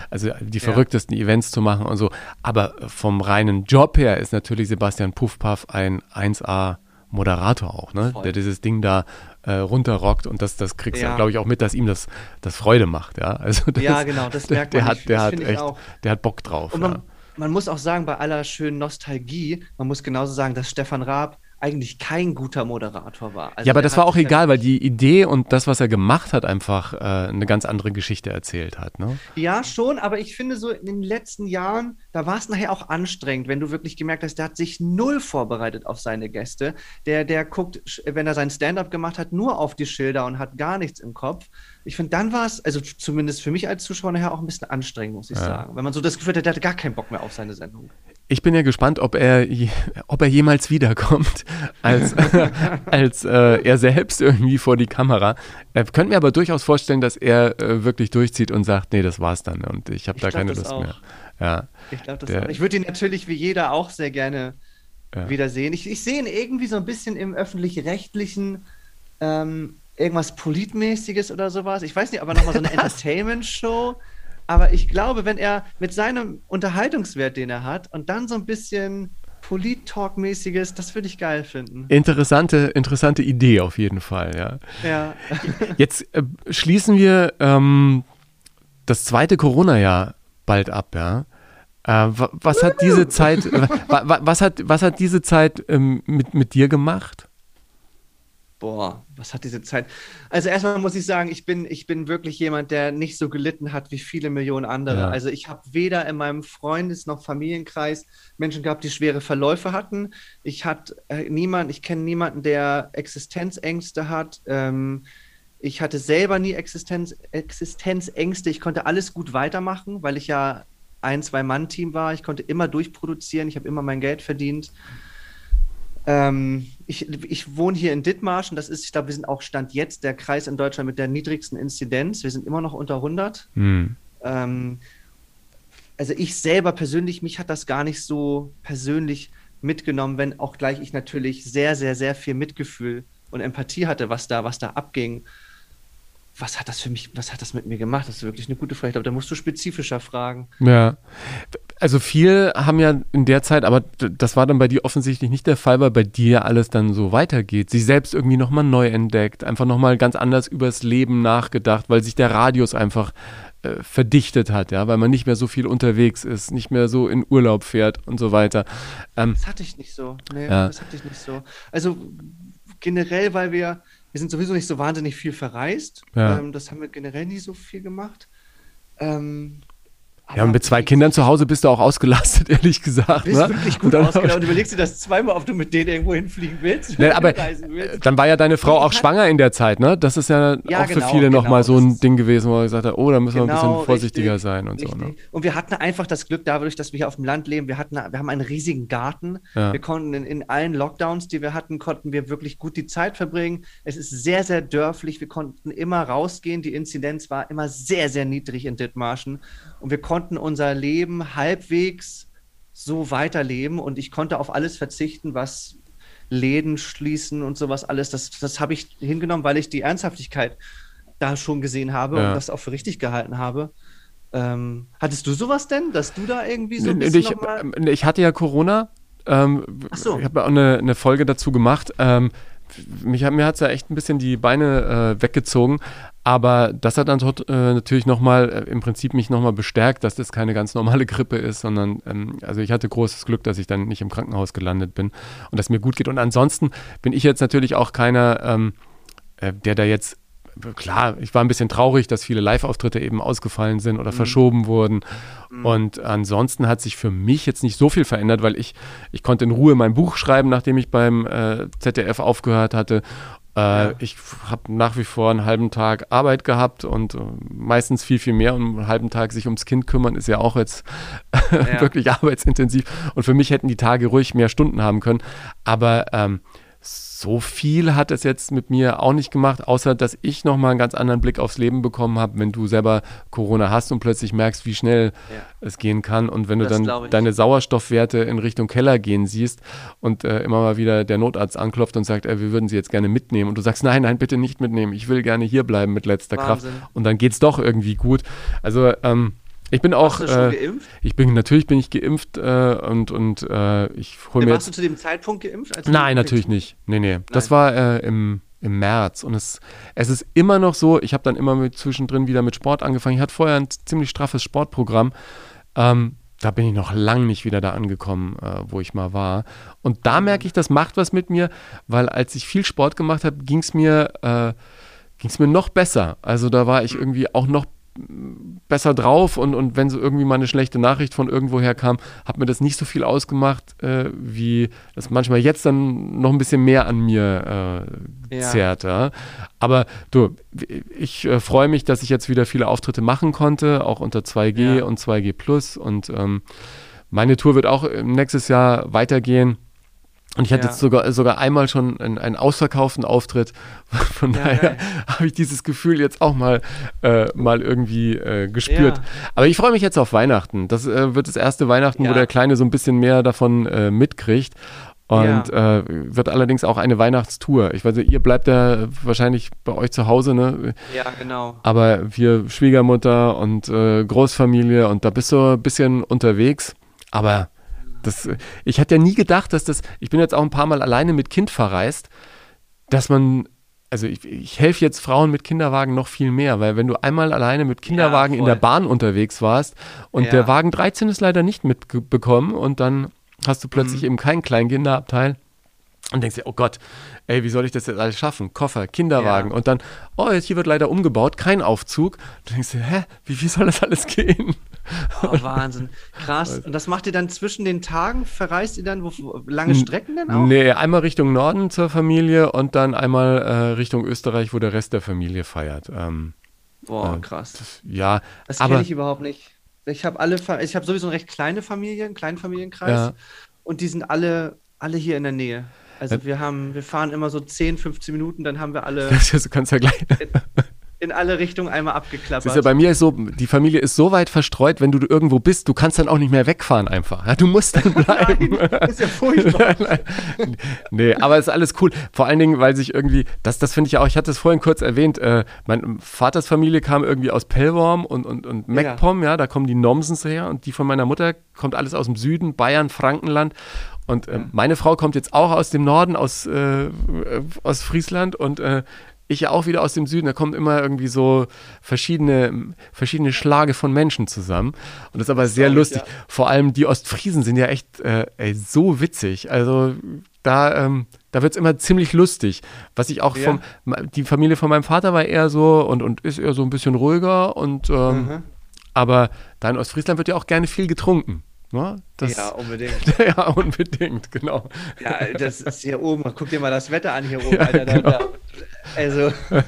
S1: also die
S2: Ja.
S1: verrücktesten Events zu machen und so. Aber vom reinen Job her ist natürlich Sebastian Puffpaff ein 1A Moderator auch, ne?
S2: Voll.
S1: der dieses Ding da äh, runterrockt und das, das kriegst du,
S2: Ja.
S1: glaube ich, auch mit, dass ihm das, das Freude macht. Ja, also das,
S2: Ja, genau, das merkt
S1: der
S2: man.
S1: Hat, der hat echt, der hat Bock drauf.
S2: Man muss auch sagen, bei aller schönen Nostalgie, man muss genauso sagen, dass Stefan Raab eigentlich kein guter Moderator war. Also
S1: ja, aber das war auch egal, weil die Idee und das, was er gemacht hat, einfach äh, eine ganz andere Geschichte erzählt hat. Ne?
S2: Ja, schon, aber ich finde so in den letzten Jahren, da war es nachher auch anstrengend, wenn du wirklich gemerkt hast, der hat sich null vorbereitet auf seine Gäste. Der, der guckt, wenn er sein Stand-up gemacht hat, nur auf die Schilder und hat gar nichts im Kopf. Ich finde, dann war es, also zumindest für mich als Zuschauer nachher auch ein bisschen anstrengend, muss ich
S1: Ja.
S2: sagen. Wenn man so das Gefühl hat, der hatte gar keinen Bock mehr auf seine Sendung.
S1: Ich bin ja gespannt, ob er, ob er jemals wiederkommt (laughs) als, (laughs) als äh, er selbst irgendwie vor die Kamera. Äh, könnte mir aber durchaus vorstellen, dass er äh, wirklich durchzieht und sagt, nee, das war's dann und ich habe da keine Lust
S2: auch.
S1: mehr. Ja,
S2: Ich glaube, das
S1: Der-
S2: auch. Ich würde ihn natürlich wie jeder auch sehr gerne
S1: Ja.
S2: wiedersehen. Ich, ich sehe ihn irgendwie so ein bisschen im öffentlich-rechtlichen ähm, irgendwas Politmäßiges oder sowas. Ich weiß nicht, aber nochmal so eine (laughs) Entertainment-Show. Aber ich glaube, wenn er mit seinem Unterhaltungswert, den er hat, und dann so ein bisschen Polit-Talk-mäßiges, das würde ich geil finden.
S1: Interessante, interessante Idee auf jeden Fall, ja.
S2: Ja. (laughs)
S1: Jetzt äh, schließen wir ähm, das zweite Corona-Jahr bald ab, ja. Äh, was hat diese Zeit, was hat, was hat diese Zeit ähm, mit, mit dir gemacht?
S2: Boah, was hat diese Zeit? Also erstmal muss ich sagen, ich bin, ich bin wirklich jemand, der nicht so gelitten hat wie viele Millionen andere. Ja. Also ich habe weder in meinem Freundes- noch Familienkreis Menschen gehabt, die schwere Verläufe hatten. Ich hatte äh, niemand, ich kenne niemanden, der Existenzängste hat. Ähm, ich hatte selber nie Existenz, Existenzängste. Ich konnte alles gut weitermachen, weil ich ja ein, zwei Mann-Team war. Ich konnte immer durchproduzieren. Ich habe immer mein Geld verdient. Ähm, ich, ich wohne hier in Dithmarschen. Das ist, ich glaube, wir sind auch Stand jetzt der Kreis in Deutschland mit der niedrigsten Inzidenz. Wir sind immer noch unter 100. Hm. Ähm, also ich selber persönlich, mich hat das gar nicht so persönlich mitgenommen, wenn auch gleich ich natürlich sehr, sehr, sehr viel Mitgefühl und Empathie hatte, was da, was da abging was hat das für mich, was hat das mit mir gemacht? Das ist wirklich eine gute Frage. Aber da musst du spezifischer fragen.
S1: Ja. Also viel haben ja in der Zeit, aber das war dann bei dir offensichtlich nicht der Fall, weil bei dir alles dann so weitergeht. Sich selbst irgendwie nochmal neu entdeckt, einfach nochmal ganz anders übers Leben nachgedacht, weil sich der Radius einfach äh, verdichtet hat, ja, weil man nicht mehr so viel unterwegs ist, nicht mehr so in Urlaub fährt und so weiter.
S2: Ähm, das hatte ich nicht so. Nee, ja. das hatte ich nicht so. Also generell, weil wir wir sind sowieso nicht so wahnsinnig viel verreist. Ja. Ähm, das haben wir generell nie so viel gemacht. Ähm,
S1: ja, und mit zwei Kindern zu Hause bist du auch ausgelastet, (laughs) ehrlich gesagt.
S2: Du bist ne? wirklich gut ausgelastet und überlegst dir das zweimal, ob du mit denen irgendwo hinfliegen willst.
S1: Ne, aber willst. dann war ja deine Frau auch schwanger in der Zeit, ne? Das ist ja, ja auch genau, für viele genau, nochmal so ein Ding gewesen, wo man gesagt hat, oh, da müssen wir ein bisschen genau, vorsichtiger richtig, sein und richtig. so. Ne?
S2: Und wir hatten einfach das Glück, dadurch, dass wir hier auf dem Land leben, wir, hatten, wir haben einen riesigen Garten. Ja. Wir konnten in, in allen Lockdowns, die wir hatten, konnten wir wirklich gut die Zeit verbringen. Es ist sehr, sehr dörflich. Wir konnten immer rausgehen. Die Inzidenz war immer sehr, sehr niedrig in Dithmarschen. Und wir konnten unser Leben halbwegs so weiterleben und ich konnte auf alles verzichten, was Läden schließen und sowas alles. Das, das habe ich hingenommen, weil ich die Ernsthaftigkeit da schon gesehen habe ja. und das auch für richtig gehalten habe. Ähm, hattest du sowas denn, dass du da irgendwie so ein bisschen
S1: ich, ähm, ich hatte ja Corona. Ähm, so. Ich habe auch eine, eine, Folge dazu gemacht. Ähm, mich, mir hat es ja echt ein bisschen die Beine äh, weggezogen. Aber das hat dann tot, äh, natürlich nochmal, äh, im Prinzip mich nochmal bestärkt, dass das keine ganz normale Grippe ist, sondern, ähm, also ich hatte großes Glück, dass ich dann nicht im Krankenhaus gelandet bin und dass mir gut geht. Und ansonsten bin ich jetzt natürlich auch keiner, ähm, äh, der da jetzt klar, ich war ein bisschen traurig, dass viele Live-Auftritte eben ausgefallen sind oder mhm. verschoben wurden. Mhm. Und ansonsten hat sich für mich jetzt nicht so viel verändert, weil ich, ich konnte in Ruhe mein Buch schreiben, nachdem ich beim äh, ZDF aufgehört hatte. Äh, ja. Ich habe nach wie vor einen halben Tag Arbeit gehabt und äh, meistens viel, viel mehr. Und einen halben Tag sich ums Kind kümmern ist ja auch jetzt (laughs) ja. wirklich arbeitsintensiv. Und für mich hätten die Tage ruhig mehr Stunden haben können. Aber ähm, so viel hat es jetzt mit mir auch nicht gemacht, außer dass ich nochmal einen ganz anderen Blick aufs Leben bekommen habe, wenn du selber Corona hast und plötzlich merkst, wie schnell ja. es gehen kann. Und wenn du das dann deine Sauerstoffwerte in Richtung Keller gehen siehst und äh, immer mal wieder der Notarzt anklopft und sagt, äh, wir würden sie jetzt gerne mitnehmen. Und du sagst, nein, nein, bitte nicht mitnehmen. Ich will gerne hier bleiben mit letzter Wahnsinn. Kraft. Und dann geht es doch irgendwie gut. Also, ähm, ich bin auch. Warst du schon äh, geimpft? Ich bin natürlich bin ich geimpft äh, und und äh, ich hole mir.
S2: Warst du zu dem Zeitpunkt geimpft?
S1: Nein, natürlich nicht. Nee, nee. Nein. Das war äh, im, im März und es, es ist immer noch so. Ich habe dann immer mit zwischendrin wieder mit Sport angefangen. Ich hatte vorher ein ziemlich straffes Sportprogramm. Ähm, da bin ich noch lang nicht wieder da angekommen, äh, wo ich mal war. Und da merke ich, das macht was mit mir, weil als ich viel Sport gemacht habe, ging es mir, äh, mir noch besser. Also da war ich irgendwie auch noch besser drauf und, und wenn so irgendwie mal eine schlechte Nachricht von irgendwoher kam, hat mir das nicht so viel ausgemacht, äh, wie das manchmal jetzt dann noch ein bisschen mehr an mir äh, zerrt. Ja. Aber du, ich äh, freue mich, dass ich jetzt wieder viele Auftritte machen konnte, auch unter 2G ja. und 2G Plus und ähm, meine Tour wird auch nächstes Jahr weitergehen. Und ich hatte ja. jetzt sogar, sogar einmal schon einen, einen ausverkauften Auftritt. (laughs) Von ja, daher habe ich dieses Gefühl jetzt auch mal, äh, mal irgendwie äh, gespürt. Ja. Aber ich freue mich jetzt auf Weihnachten. Das äh, wird das erste Weihnachten, wo der Kleine so ein bisschen mehr davon äh, mitkriegt. Und äh, wird allerdings auch eine Weihnachtstour. Ich weiß ihr bleibt ja wahrscheinlich bei euch zu Hause, ne?
S2: Ja, genau.
S1: Aber wir Schwiegermutter und äh, Großfamilie und da bist du ein bisschen unterwegs. Aber das, ich hätte ja nie gedacht, dass das, ich bin jetzt auch ein paar Mal alleine mit Kind verreist, dass man, also ich, ich helfe jetzt Frauen mit Kinderwagen noch viel mehr, weil wenn du einmal alleine mit Kinderwagen
S2: Ja,
S1: in der. Bahn unterwegs warst und
S2: Ja.
S1: der Wagen 13 ist leider nicht mitbekommen und dann hast du plötzlich
S2: Mhm.
S1: eben kein Kleinkinderabteil und denkst dir, oh Gott, ey, wie soll ich das jetzt alles schaffen? Koffer, Kinderwagen
S2: Ja.
S1: und dann, oh, jetzt hier wird leider umgebaut, kein Aufzug. Du denkst dir, hä, wie, wie soll das alles gehen?
S2: Oh, Wahnsinn. Krass. Und das macht ihr dann zwischen den Tagen? Verreist ihr dann wo, lange Strecken denn auch?
S1: Nee, einmal Richtung Norden zur Familie und dann einmal äh, Richtung Österreich, wo der Rest der Familie feiert. Ähm,
S2: Boah,
S1: äh,
S2: krass.
S1: ja,
S2: Das kenne ich überhaupt nicht. Ich habe alle, ich habe sowieso eine recht kleine Familie, einen kleinen Familienkreis.
S1: Ja.
S2: Und die sind alle, alle hier in der Nähe. Also wir haben, wir fahren immer so 10, 15 Minuten, dann haben wir alle (laughs)
S1: das ist, du kannst ja gleich.
S2: In alle Richtungen einmal abgeklappert.
S1: Ist ja bei mir ist so, die Familie ist so weit verstreut, wenn du irgendwo bist, du kannst dann auch nicht mehr wegfahren einfach. Ja, du musst dann (laughs) bleiben.
S2: Nein, ist ja furchtbar. (laughs)
S1: Nein, nein. nee, aber es ist alles cool. Vor allen Dingen, weil sich irgendwie, das, das finde ich ja auch, ich hatte es vorhin kurz erwähnt, äh, mein Vaters Familie kam irgendwie aus Pellworm und, und, und MacPom, ja. da kommen die Nomsens her und die von meiner Mutter kommt alles aus dem Süden, Bayern, Frankenland. Und äh, meine Frau kommt jetzt auch aus dem Norden, aus, äh, aus Friesland und äh, ich ja auch wieder aus dem Süden. Da kommen immer irgendwie so verschiedene, verschiedene Schlage von Menschen zusammen. Und das ist aber sehr lustig.
S2: ja.
S1: Vor allem die Ostfriesen sind ja echt äh, ey, so witzig. Also da, ähm, da wird es immer ziemlich lustig. Was ich auch
S2: Ja.
S1: vom, die Familie von meinem Vater war eher so und, und ist eher so ein bisschen ruhiger. Und ähm,
S2: Mhm.
S1: aber da in Ostfriesland wird ja auch gerne viel getrunken. Ne? Das,
S2: Ja, unbedingt. (laughs)
S1: ja, unbedingt, genau.
S2: Ja, das ist hier oben. Guck dir mal das Wetter an hier oben,
S1: Ja,
S2: Alter. Da,
S1: genau.
S2: da, also, (laughs)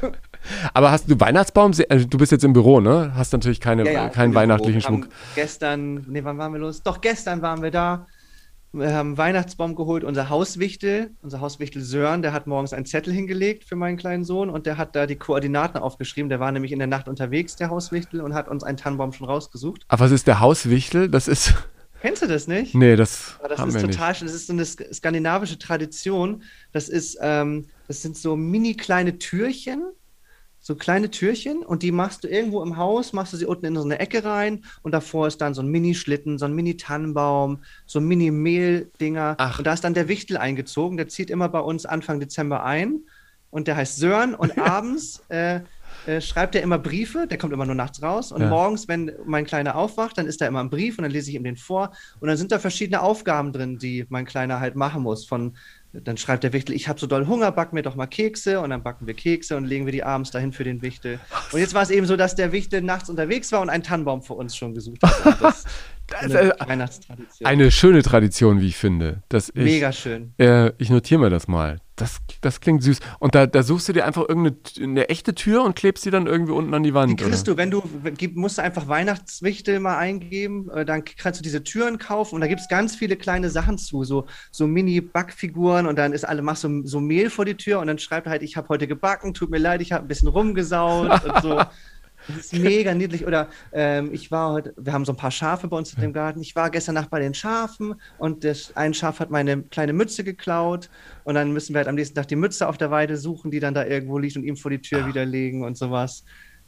S1: Aber hast du Weihnachtsbaum? Also du bist jetzt im Büro, ne? Hast natürlich keine,
S2: ja, ja,
S1: keinen weihnachtlichen
S2: Büro.
S1: Schmuck.
S2: Gestern, nee, wann waren wir los? Doch, gestern waren wir da. Wir haben einen Weihnachtsbaum geholt. Unser Hauswichtel, unser Hauswichtel Sören, der hat morgens einen Zettel hingelegt für meinen kleinen Sohn und der hat da die Koordinaten aufgeschrieben. Der war nämlich in der Nacht unterwegs, der Hauswichtel, und hat uns einen Tannenbaum schon rausgesucht.
S1: Aber was ist der Hauswichtel? Das ist.
S2: Kennst du das nicht?
S1: Nee, das,
S2: Aber das
S1: haben
S2: ist
S1: wir
S2: total schön. Das ist so eine sk- skandinavische Tradition. Das ist, ähm, das sind so mini kleine Türchen, so kleine Türchen und die machst du irgendwo im Haus, machst du sie unten in so eine Ecke rein und davor ist dann so ein Mini-Schlitten, so ein Mini-Tannenbaum, so ein Mini-Mehl-Dinger.
S1: Ach.
S2: Und da ist dann der Wichtel eingezogen. Der zieht immer bei uns Anfang Dezember ein und der heißt Sören und (laughs) abends äh, äh, schreibt er immer Briefe, der kommt immer nur nachts raus und
S1: Ja.
S2: morgens, wenn mein Kleiner aufwacht, dann ist da immer ein Brief und dann lese ich ihm den vor und dann sind da verschiedene Aufgaben drin, die mein Kleiner halt machen muss. Von, dann schreibt der Wichtel, ich habe so doll Hunger, back mir doch mal Kekse und dann backen wir Kekse und legen wir die abends dahin für den Wichtel. Und jetzt war es eben so, dass der Wichtel nachts unterwegs war und einen Tannenbaum für uns schon gesucht hat. (laughs) Eine Weihnachtstradition.
S1: eine schöne Tradition, wie ich finde. Das ich,
S2: Mega schön.
S1: Äh, ich notiere mir das mal. Das, das klingt süß. Und da, da suchst du dir einfach irgendeine echte Tür und klebst sie dann irgendwie unten an die Wand.
S2: Die kriegst
S1: oder?
S2: du, wenn du, musst du einfach Weihnachtswichtel mal eingeben, äh, dann kannst du diese Türen kaufen und da gibt es ganz viele kleine Sachen zu, so, so Mini-Backfiguren und dann ist alle, machst du so Mehl vor die Tür und dann schreibt er halt, ich habe heute gebacken, tut mir leid, ich habe ein bisschen rumgesaut und so. (laughs) Das ist mega niedlich. Oder ähm, ich war heute, wir haben so ein paar Schafe bei uns in dem Garten. Ich war gestern Nacht bei den Schafen und das, ein Schaf hat meine kleine Mütze geklaut. Und dann müssen wir halt am nächsten Tag die Mütze auf der Weide suchen, die dann da irgendwo liegt und ihm vor die Tür
S1: Ah.
S2: wieder legen und sowas.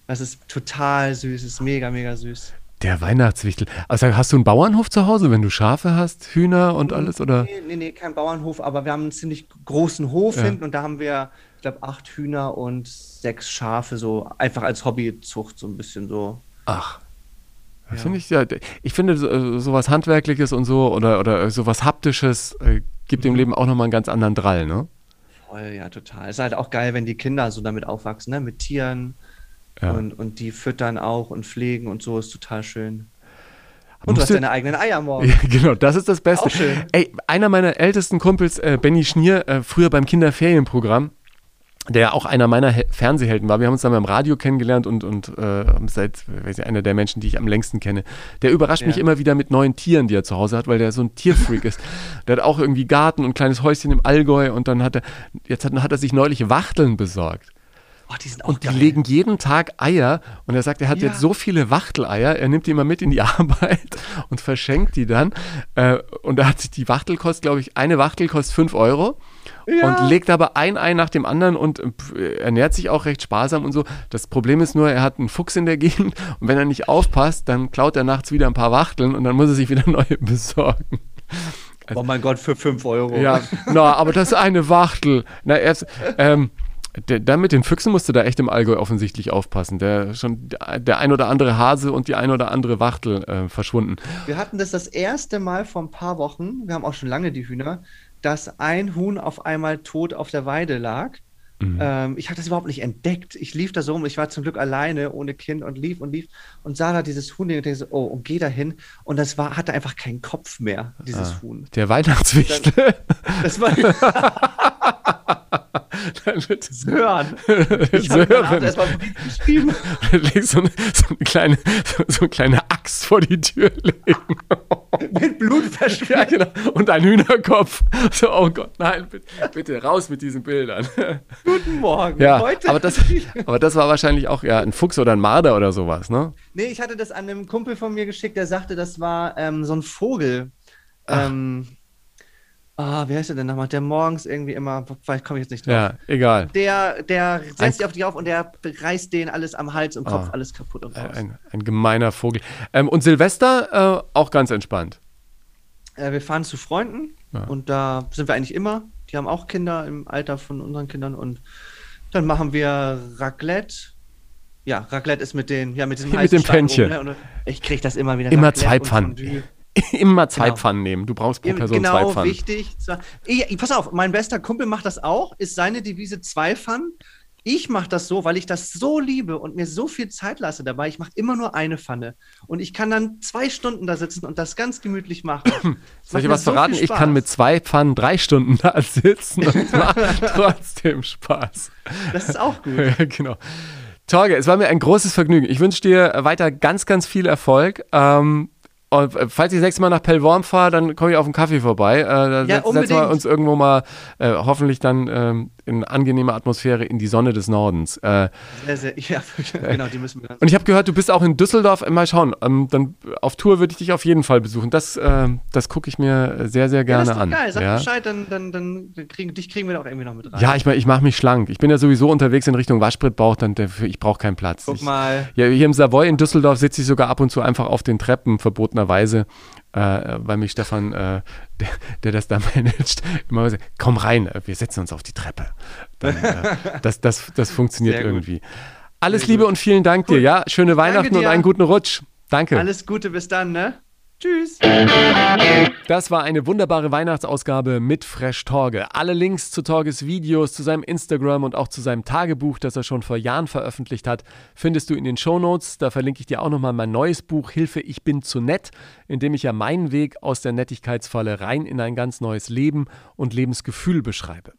S2: Das ist total süß, ist mega, mega süß.
S1: Der Weihnachtswichtel. Also hast du einen Bauernhof zu Hause, wenn du Schafe hast, Hühner und alles? Oder?
S2: Nee, nee, nee, kein Bauernhof, aber wir haben einen ziemlich großen Hof
S1: Ja.
S2: hinten und da haben wir, ich glaube, acht Hühner und sechs Schafe, so einfach als Hobbyzucht, so ein bisschen so.
S1: Ach.
S2: Ja.
S1: Finde ich, ja, ich finde so, äh, sowas Handwerkliches und so oder, oder sowas Haptisches äh, gibt
S2: Mhm.
S1: dem Leben auch nochmal einen ganz anderen Drall, ne?
S2: Voll, ja, total. Ist halt auch geil, wenn die Kinder so damit aufwachsen, ne? Mit Tieren
S1: Ja.
S2: und, und die füttern auch und pflegen und so ist total schön. Und du hast
S1: du-
S2: deine eigenen Eier morgen.
S1: Ja, genau, das ist das Beste.
S2: Auch schön.
S1: Ey, einer meiner ältesten Kumpels, äh, Benny Schnier, äh, früher beim Kinderferienprogramm, der auch einer meiner He Fernsehhelden war. Wir haben uns dann beim Radio kennengelernt und, und äh, seit, weiß ich, einer der Menschen, die ich am längsten kenne. Der überrascht mich
S2: Ja.
S1: immer wieder mit neuen Tieren, die er zu Hause hat, weil der so ein Tierfreak (laughs) ist. Der hat auch irgendwie Garten und ein kleines Häuschen im Allgäu und dann hat er, jetzt hat, hat er sich neulich Wachteln besorgt.
S2: Oh, die sind
S1: Und die
S2: geil.
S1: legen jeden Tag Eier und er sagt, er hat
S2: Ja.
S1: jetzt so viele Wachteleier, er nimmt die immer mit in die (laughs) Arbeit und verschenkt die dann. Äh, und da hat sich die Wachtel kostet, glaube ich, eine Wachtel kostet 5 Euro
S2: Ja.
S1: und legt aber ein Ei nach dem anderen und äh, ernährt sich auch recht sparsam und so. Das Problem ist nur, er hat einen Fuchs in der Gegend (laughs) und wenn er nicht aufpasst, dann klaut er nachts wieder ein paar Wachteln und dann muss er sich wieder (laughs) neue besorgen.
S2: oh mein Gott, für 5 Euro.
S1: Ja, (laughs) na, aber das ist eine Wachtel. Na, erst, ähm, der, der mit den Füchsen musste da echt im Allgäu offensichtlich aufpassen. Der schon der ein oder andere Hase und die ein oder andere Wachtel äh, verschwunden.
S2: Wir hatten das das erste Mal vor ein paar Wochen, wir haben auch schon lange die Hühner, dass ein Huhn auf einmal tot auf der Weide lag. Mhm. Ähm, ich hatte das überhaupt nicht entdeckt. Ich lief da so rum. Ich war zum Glück alleine, ohne Kind und lief und lief und sah da dieses Huhn und denke so, oh, und geh da hin. Und das war, hatte einfach keinen Kopf mehr, dieses ah, Huhn.
S1: Der Weihnachtswichtel.
S2: Das war. (laughs) (laughs) (laughs)
S1: Dann wird
S2: Sören. (laughs)
S1: Ich habe erstmal geschrieben. (laughs) so, eine, so, eine kleine, so, so, eine kleine Axt vor die Tür legen.
S2: mit Blut.
S1: Ja, genau. Und ein Hühnerkopf. So, oh Gott, nein, bitte, bitte raus mit diesen Bildern.
S2: Guten Morgen.
S1: Ja, Heute. Aber, das, aber das war wahrscheinlich auch ja, ein Fuchs oder ein Marder oder sowas, ne?
S2: Nee, ich hatte das an einem Kumpel von mir geschickt, der sagte, das war ähm, so ein Vogel. Ähm, Ah, wie heißt der denn nochmal? Der morgens irgendwie immer, vielleicht komme ich jetzt nicht drauf.
S1: Ja, egal.
S2: Der, der setzt sich auf dich auf und der reißt den alles am Hals und Kopf oh. alles kaputt und raus.
S1: Ein, ein gemeiner Vogel. Ähm, und Silvester äh, auch ganz entspannt.
S2: Äh, wir fahren zu Freunden ja. und da sind wir eigentlich immer. Die haben auch Kinder im Alter von unseren Kindern und dann machen wir Raclette. Ja, Raclette ist mit den, ja, mit diesem (laughs)
S1: Mit dem Pfännchen. Ne?
S2: Ich kriege das immer wieder.
S1: Immer Raclette zwei Pfannen. (laughs) Immer zwei genau. Pfannen nehmen. Du brauchst pro Person
S2: genau,
S1: zwei Pfannen.
S2: Genau, wichtig. Ich, pass auf, mein bester Kumpel macht das auch. Ist seine Devise zwei Pfannen. Ich mache das so, weil ich das so liebe und mir so viel Zeit lasse dabei. Ich mache immer nur eine Pfanne. Und ich kann dann zwei Stunden da sitzen und das ganz gemütlich machen. (coughs)
S1: Soll ich dir was so verraten? Ich kann mit zwei Pfannen drei Stunden da sitzen und (laughs) macht trotzdem Spaß.
S2: Das ist auch gut.
S1: ja, (laughs) genau. Torge, es war mir ein großes Vergnügen. Ich wünsche dir weiter ganz, ganz viel Erfolg. Ähm, äh, falls ich das nächste Mal nach Pellworm fahre, dann komme ich auf einen Kaffee vorbei. Äh, da ja, setzen wir uns irgendwo mal äh, hoffentlich dann ähm, in angenehmer Atmosphäre in die Sonne des Nordens. Äh,
S2: sehr, sehr, ja, (laughs) genau, die müssen wir
S1: Und ich habe gehört, du bist auch in Düsseldorf. Mal schauen, ähm, dann auf Tour würde ich dich auf jeden Fall besuchen. Das, äh, das gucke ich mir sehr, sehr gerne ja, das ist
S2: an. Geil, sag ja? Bescheid, dann, dann, dann kriegen, dich kriegen wir doch irgendwie noch mit rein.
S1: Ja, ich, ich mache mich schlank. Ich bin ja sowieso unterwegs in Richtung Waschbrettbauch, dann ich brauche keinen Platz.
S2: Guck
S1: ich,
S2: mal.
S1: Ja, hier im Savoy in Düsseldorf sitze ich sogar ab und zu einfach auf den Treppen, verbotenerweise äh, weil mich Stefan, äh, der, der, das da (laughs) managt, immer sagt, komm rein, äh, wir setzen uns auf die Treppe. Dann, äh, (laughs) das, das, das funktioniert irgendwie. Alles Sehr Liebe gut. und vielen Dank cool. dir, ja? Schöne Weihnachten und einen guten Rutsch. Danke.
S2: Alles Gute, bis dann, ne? Tschüss.
S1: Das war eine wunderbare Weihnachtsausgabe mit Fresh Torge. Alle Links zu Torges Videos, zu seinem Instagram und auch zu seinem Tagebuch, das er schon vor Jahren veröffentlicht hat, findest du in den Shownotes. Da verlinke ich dir auch nochmal mein neues Buch Hilfe, ich bin zu nett, in dem ich ja meinen Weg aus der Nettigkeitsfalle rein in ein ganz neues Leben und Lebensgefühl beschreibe.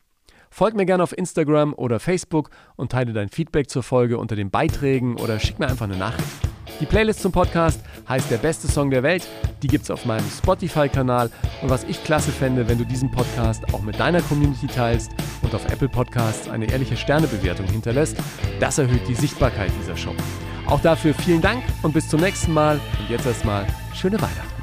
S1: Folg mir gerne auf Instagram oder Facebook und teile dein Feedback zur Folge unter den Beiträgen oder schick mir einfach eine Nachricht. Die Playlist zum Podcast heißt Der beste Song der Welt. Die gibt es auf meinem Spotify-Kanal. Und was ich klasse fände, wenn du diesen Podcast auch mit deiner Community teilst und auf Apple Podcasts eine ehrliche Sternebewertung hinterlässt, das erhöht die Sichtbarkeit dieser Show. Auch dafür vielen Dank und bis zum nächsten Mal. Und jetzt erstmal schöne Weihnachten.